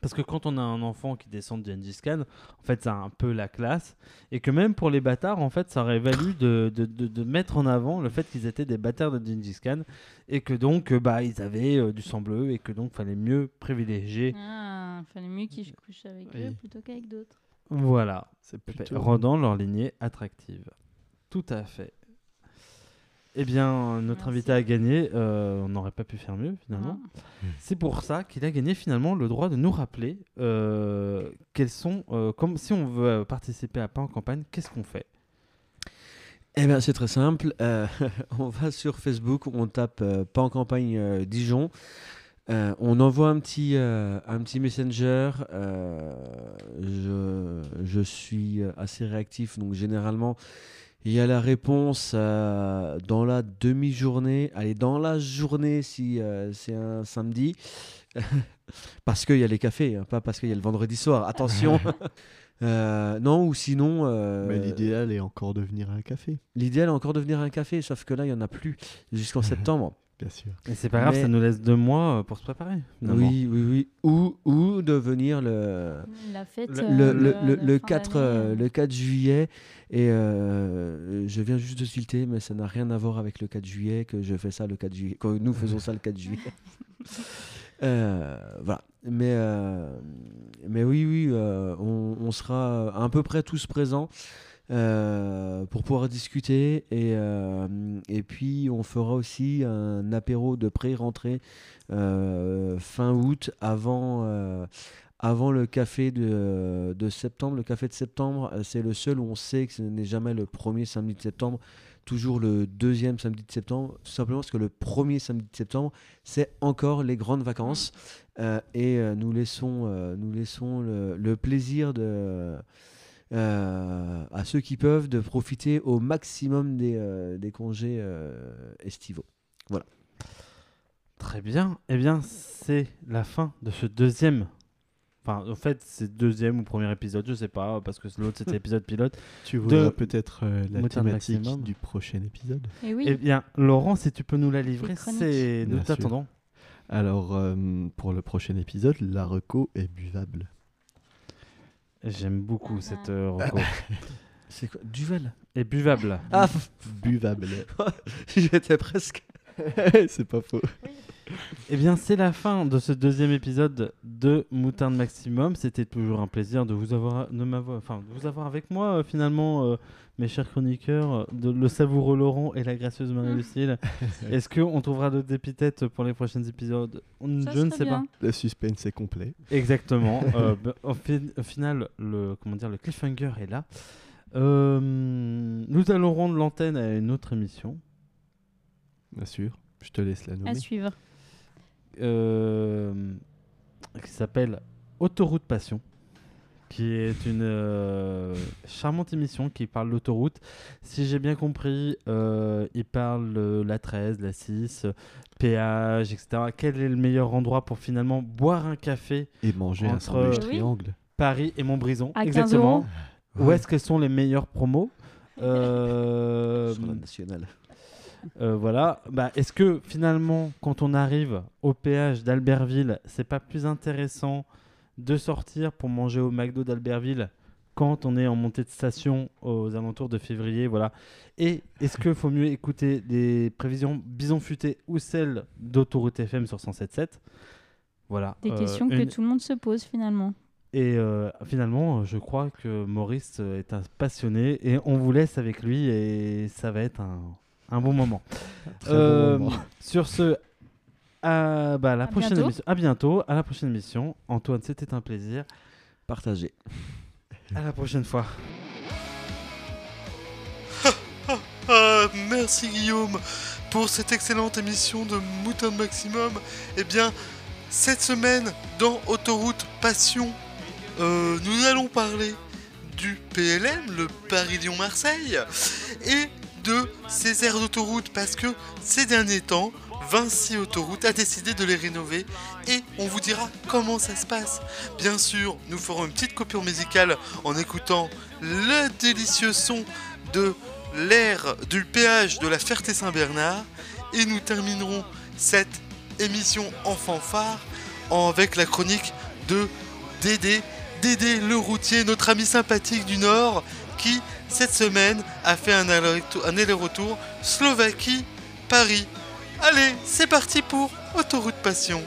Parce que quand on a un enfant qui descend de Gengis Khan, en fait, ça a un peu la classe. Et que même pour les bâtards, en fait, ça aurait valu de, de- de- de mettre en avant le fait qu'ils étaient des bâtards de Gengis Khan. Et que donc, euh, bah, ils avaient euh, du sang bleu. Et que donc, fallait mieux privilégier. Ah, fallait mieux qu'ils couchent avec Oui. eux plutôt qu'avec d'autres. Voilà. C'est plutôt. Rendant leur lignée attractive. Tout à fait. Eh bien, notre Merci. invité a gagné. Euh, on n'aurait pas pu faire mieux, finalement. Ah. C'est pour ça qu'il a gagné finalement le droit de nous rappeler euh, quels sont, euh, comme si on veut participer à Pas en campagne, qu'est-ce qu'on fait? Eh bien, c'est très simple. Euh, on va sur Facebook, on tape euh, pas en campagne euh, Dijon. Euh, on envoie un petit, euh, un petit messenger. euh, je, je suis assez réactif, donc généralement, il y a la réponse euh, dans la demi-journée. Allez, dans la journée si euh, c'est un samedi. parce qu'il y a les cafés, hein, pas parce qu'il y a le vendredi soir. Attention. Euh, non, ou sinon. euh, Mais l'idéal est encore de venir à un café, L'idéal est encore de venir à un café, sauf que là, il n'y en a plus jusqu'en septembre. bien sûr. Et c'est pas grave, Mais- ça nous laisse deux mois pour se préparer. finalement. Oui, oui, oui. Ou, ou de venir le, La fête. Le- le, le, de- le, de le fin 4, d'année, le 4 juillet. Et euh, je viens juste de tilter, mais ça n'a rien à voir avec le 4 juillet, que je fais ça le 4 juillet, que nous faisons ça le 4 juillet. Euh, voilà. Mais, euh, mais oui, oui, on, on sera à peu près tous présents pour pouvoir discuter. Et, et puis, on fera aussi un apéro de pré-rentrée fin août avant. Euh, avant le café de, de septembre, le café de septembre, euh, c'est le seul où on sait que ce n'est jamais le premier samedi de septembre, toujours le deuxième samedi de septembre, tout simplement parce que le premier samedi de septembre, c'est encore les grandes vacances. Euh, et euh, nous laissons, euh, nous laissons le, plaisir euh, à ceux qui peuvent de profiter au maximum des, euh, congés euh, estivaux. Très bien. Eh bien, c'est la fin de ce deuxième. Enfin, en fait, c'est deuxième ou premier épisode, je sais pas, parce que l'autre c'était épisode pilote. Tu De- peut-être euh, la thématique maximum. du prochain épisode Et oui. Eh bien, Laurent, si tu peux nous la livrer, c'est. Nous t'attendons. Alors, euh, pour le prochain épisode, la reco est buvable. J'aime beaucoup cette euh, reco. C'est quoi? Duvel? Et buvable. Ah, Buvable. j'étais presque. c'est pas faux. Eh bien, c'est la fin de ce deuxième épisode de Moutarde Maximum. C'était toujours un plaisir de vous avoir, de m'avoir, enfin, de vous avoir avec moi, euh, finalement, euh, mes chers chroniqueurs, euh, de, le savoureux Laurent et la gracieuse Marie-Lucille. Est-ce qu'on trouvera d'autres épithètes pour les prochains épisodes? On- Je ne sais bien. pas. Le suspense est complet. Exactement. Euh, bah, au, fi- au final, le, comment dire, le cliffhanger est là. Euh, nous allons rendre l'antenne à une autre émission. Bien sûr. Je te laisse la nommer. À suivre. Euh, qui s'appelle Autoroute Passion, qui est une euh, charmante émission qui parle d'autoroute. Si j'ai bien compris, euh, il parle de la 13, la 6, euh, péage, etc. Quel est le meilleur endroit pour finalement boire un café Et manger un Entre- sandwich triangle. Paris et Montbrison? À 15 Exactement. euros. Où est-ce que sont les meilleures promos? Euh, Sur la nationale. Euh, voilà. Bah, Est-ce que finalement, quand on arrive au péage d'Albertville, c'est pas plus intéressant de sortir pour manger au McDo d'Albertville quand on est en montée de station aux alentours de février, voilà. Et est-ce qu'il faut mieux écouter les prévisions Bison Futé ou celles d'autoroute FM sur 107.7 Voilà. Des euh, questions que tout le monde se pose finalement. Et euh, finalement, je crois que Maurice est un passionné et on vous laisse avec lui et ça va être un, un bon moment. Très bon Euh, moment. sur ce, à, bah, la À prochaine bientôt. émission. À bientôt. À la prochaine émission. Antoine, c'était un plaisir. Partagez. À la prochaine fois. Ah, merci Guillaume pour cette excellente émission de Mouton Maximum. Eh bien, cette semaine, dans Autoroute Passion, euh, nous allons parler du PLM, le Paris-Lyon-Marseille, et de ces aires d'autoroute parce que ces derniers temps, Vinci Autoroute a décidé de les rénover et on vous dira comment ça se passe. Bien sûr, nous ferons une petite coupure musicale en écoutant le délicieux son de l'air du péage de la Ferté-Saint-Bernard et nous terminerons cette émission en fanfare avec la chronique de Dédé, Dédé le routier, notre ami sympathique du Nord qui cette semaine a fait un aller-retour Slovaquie-Paris. Allez, c'est parti pour Autoroute Passion.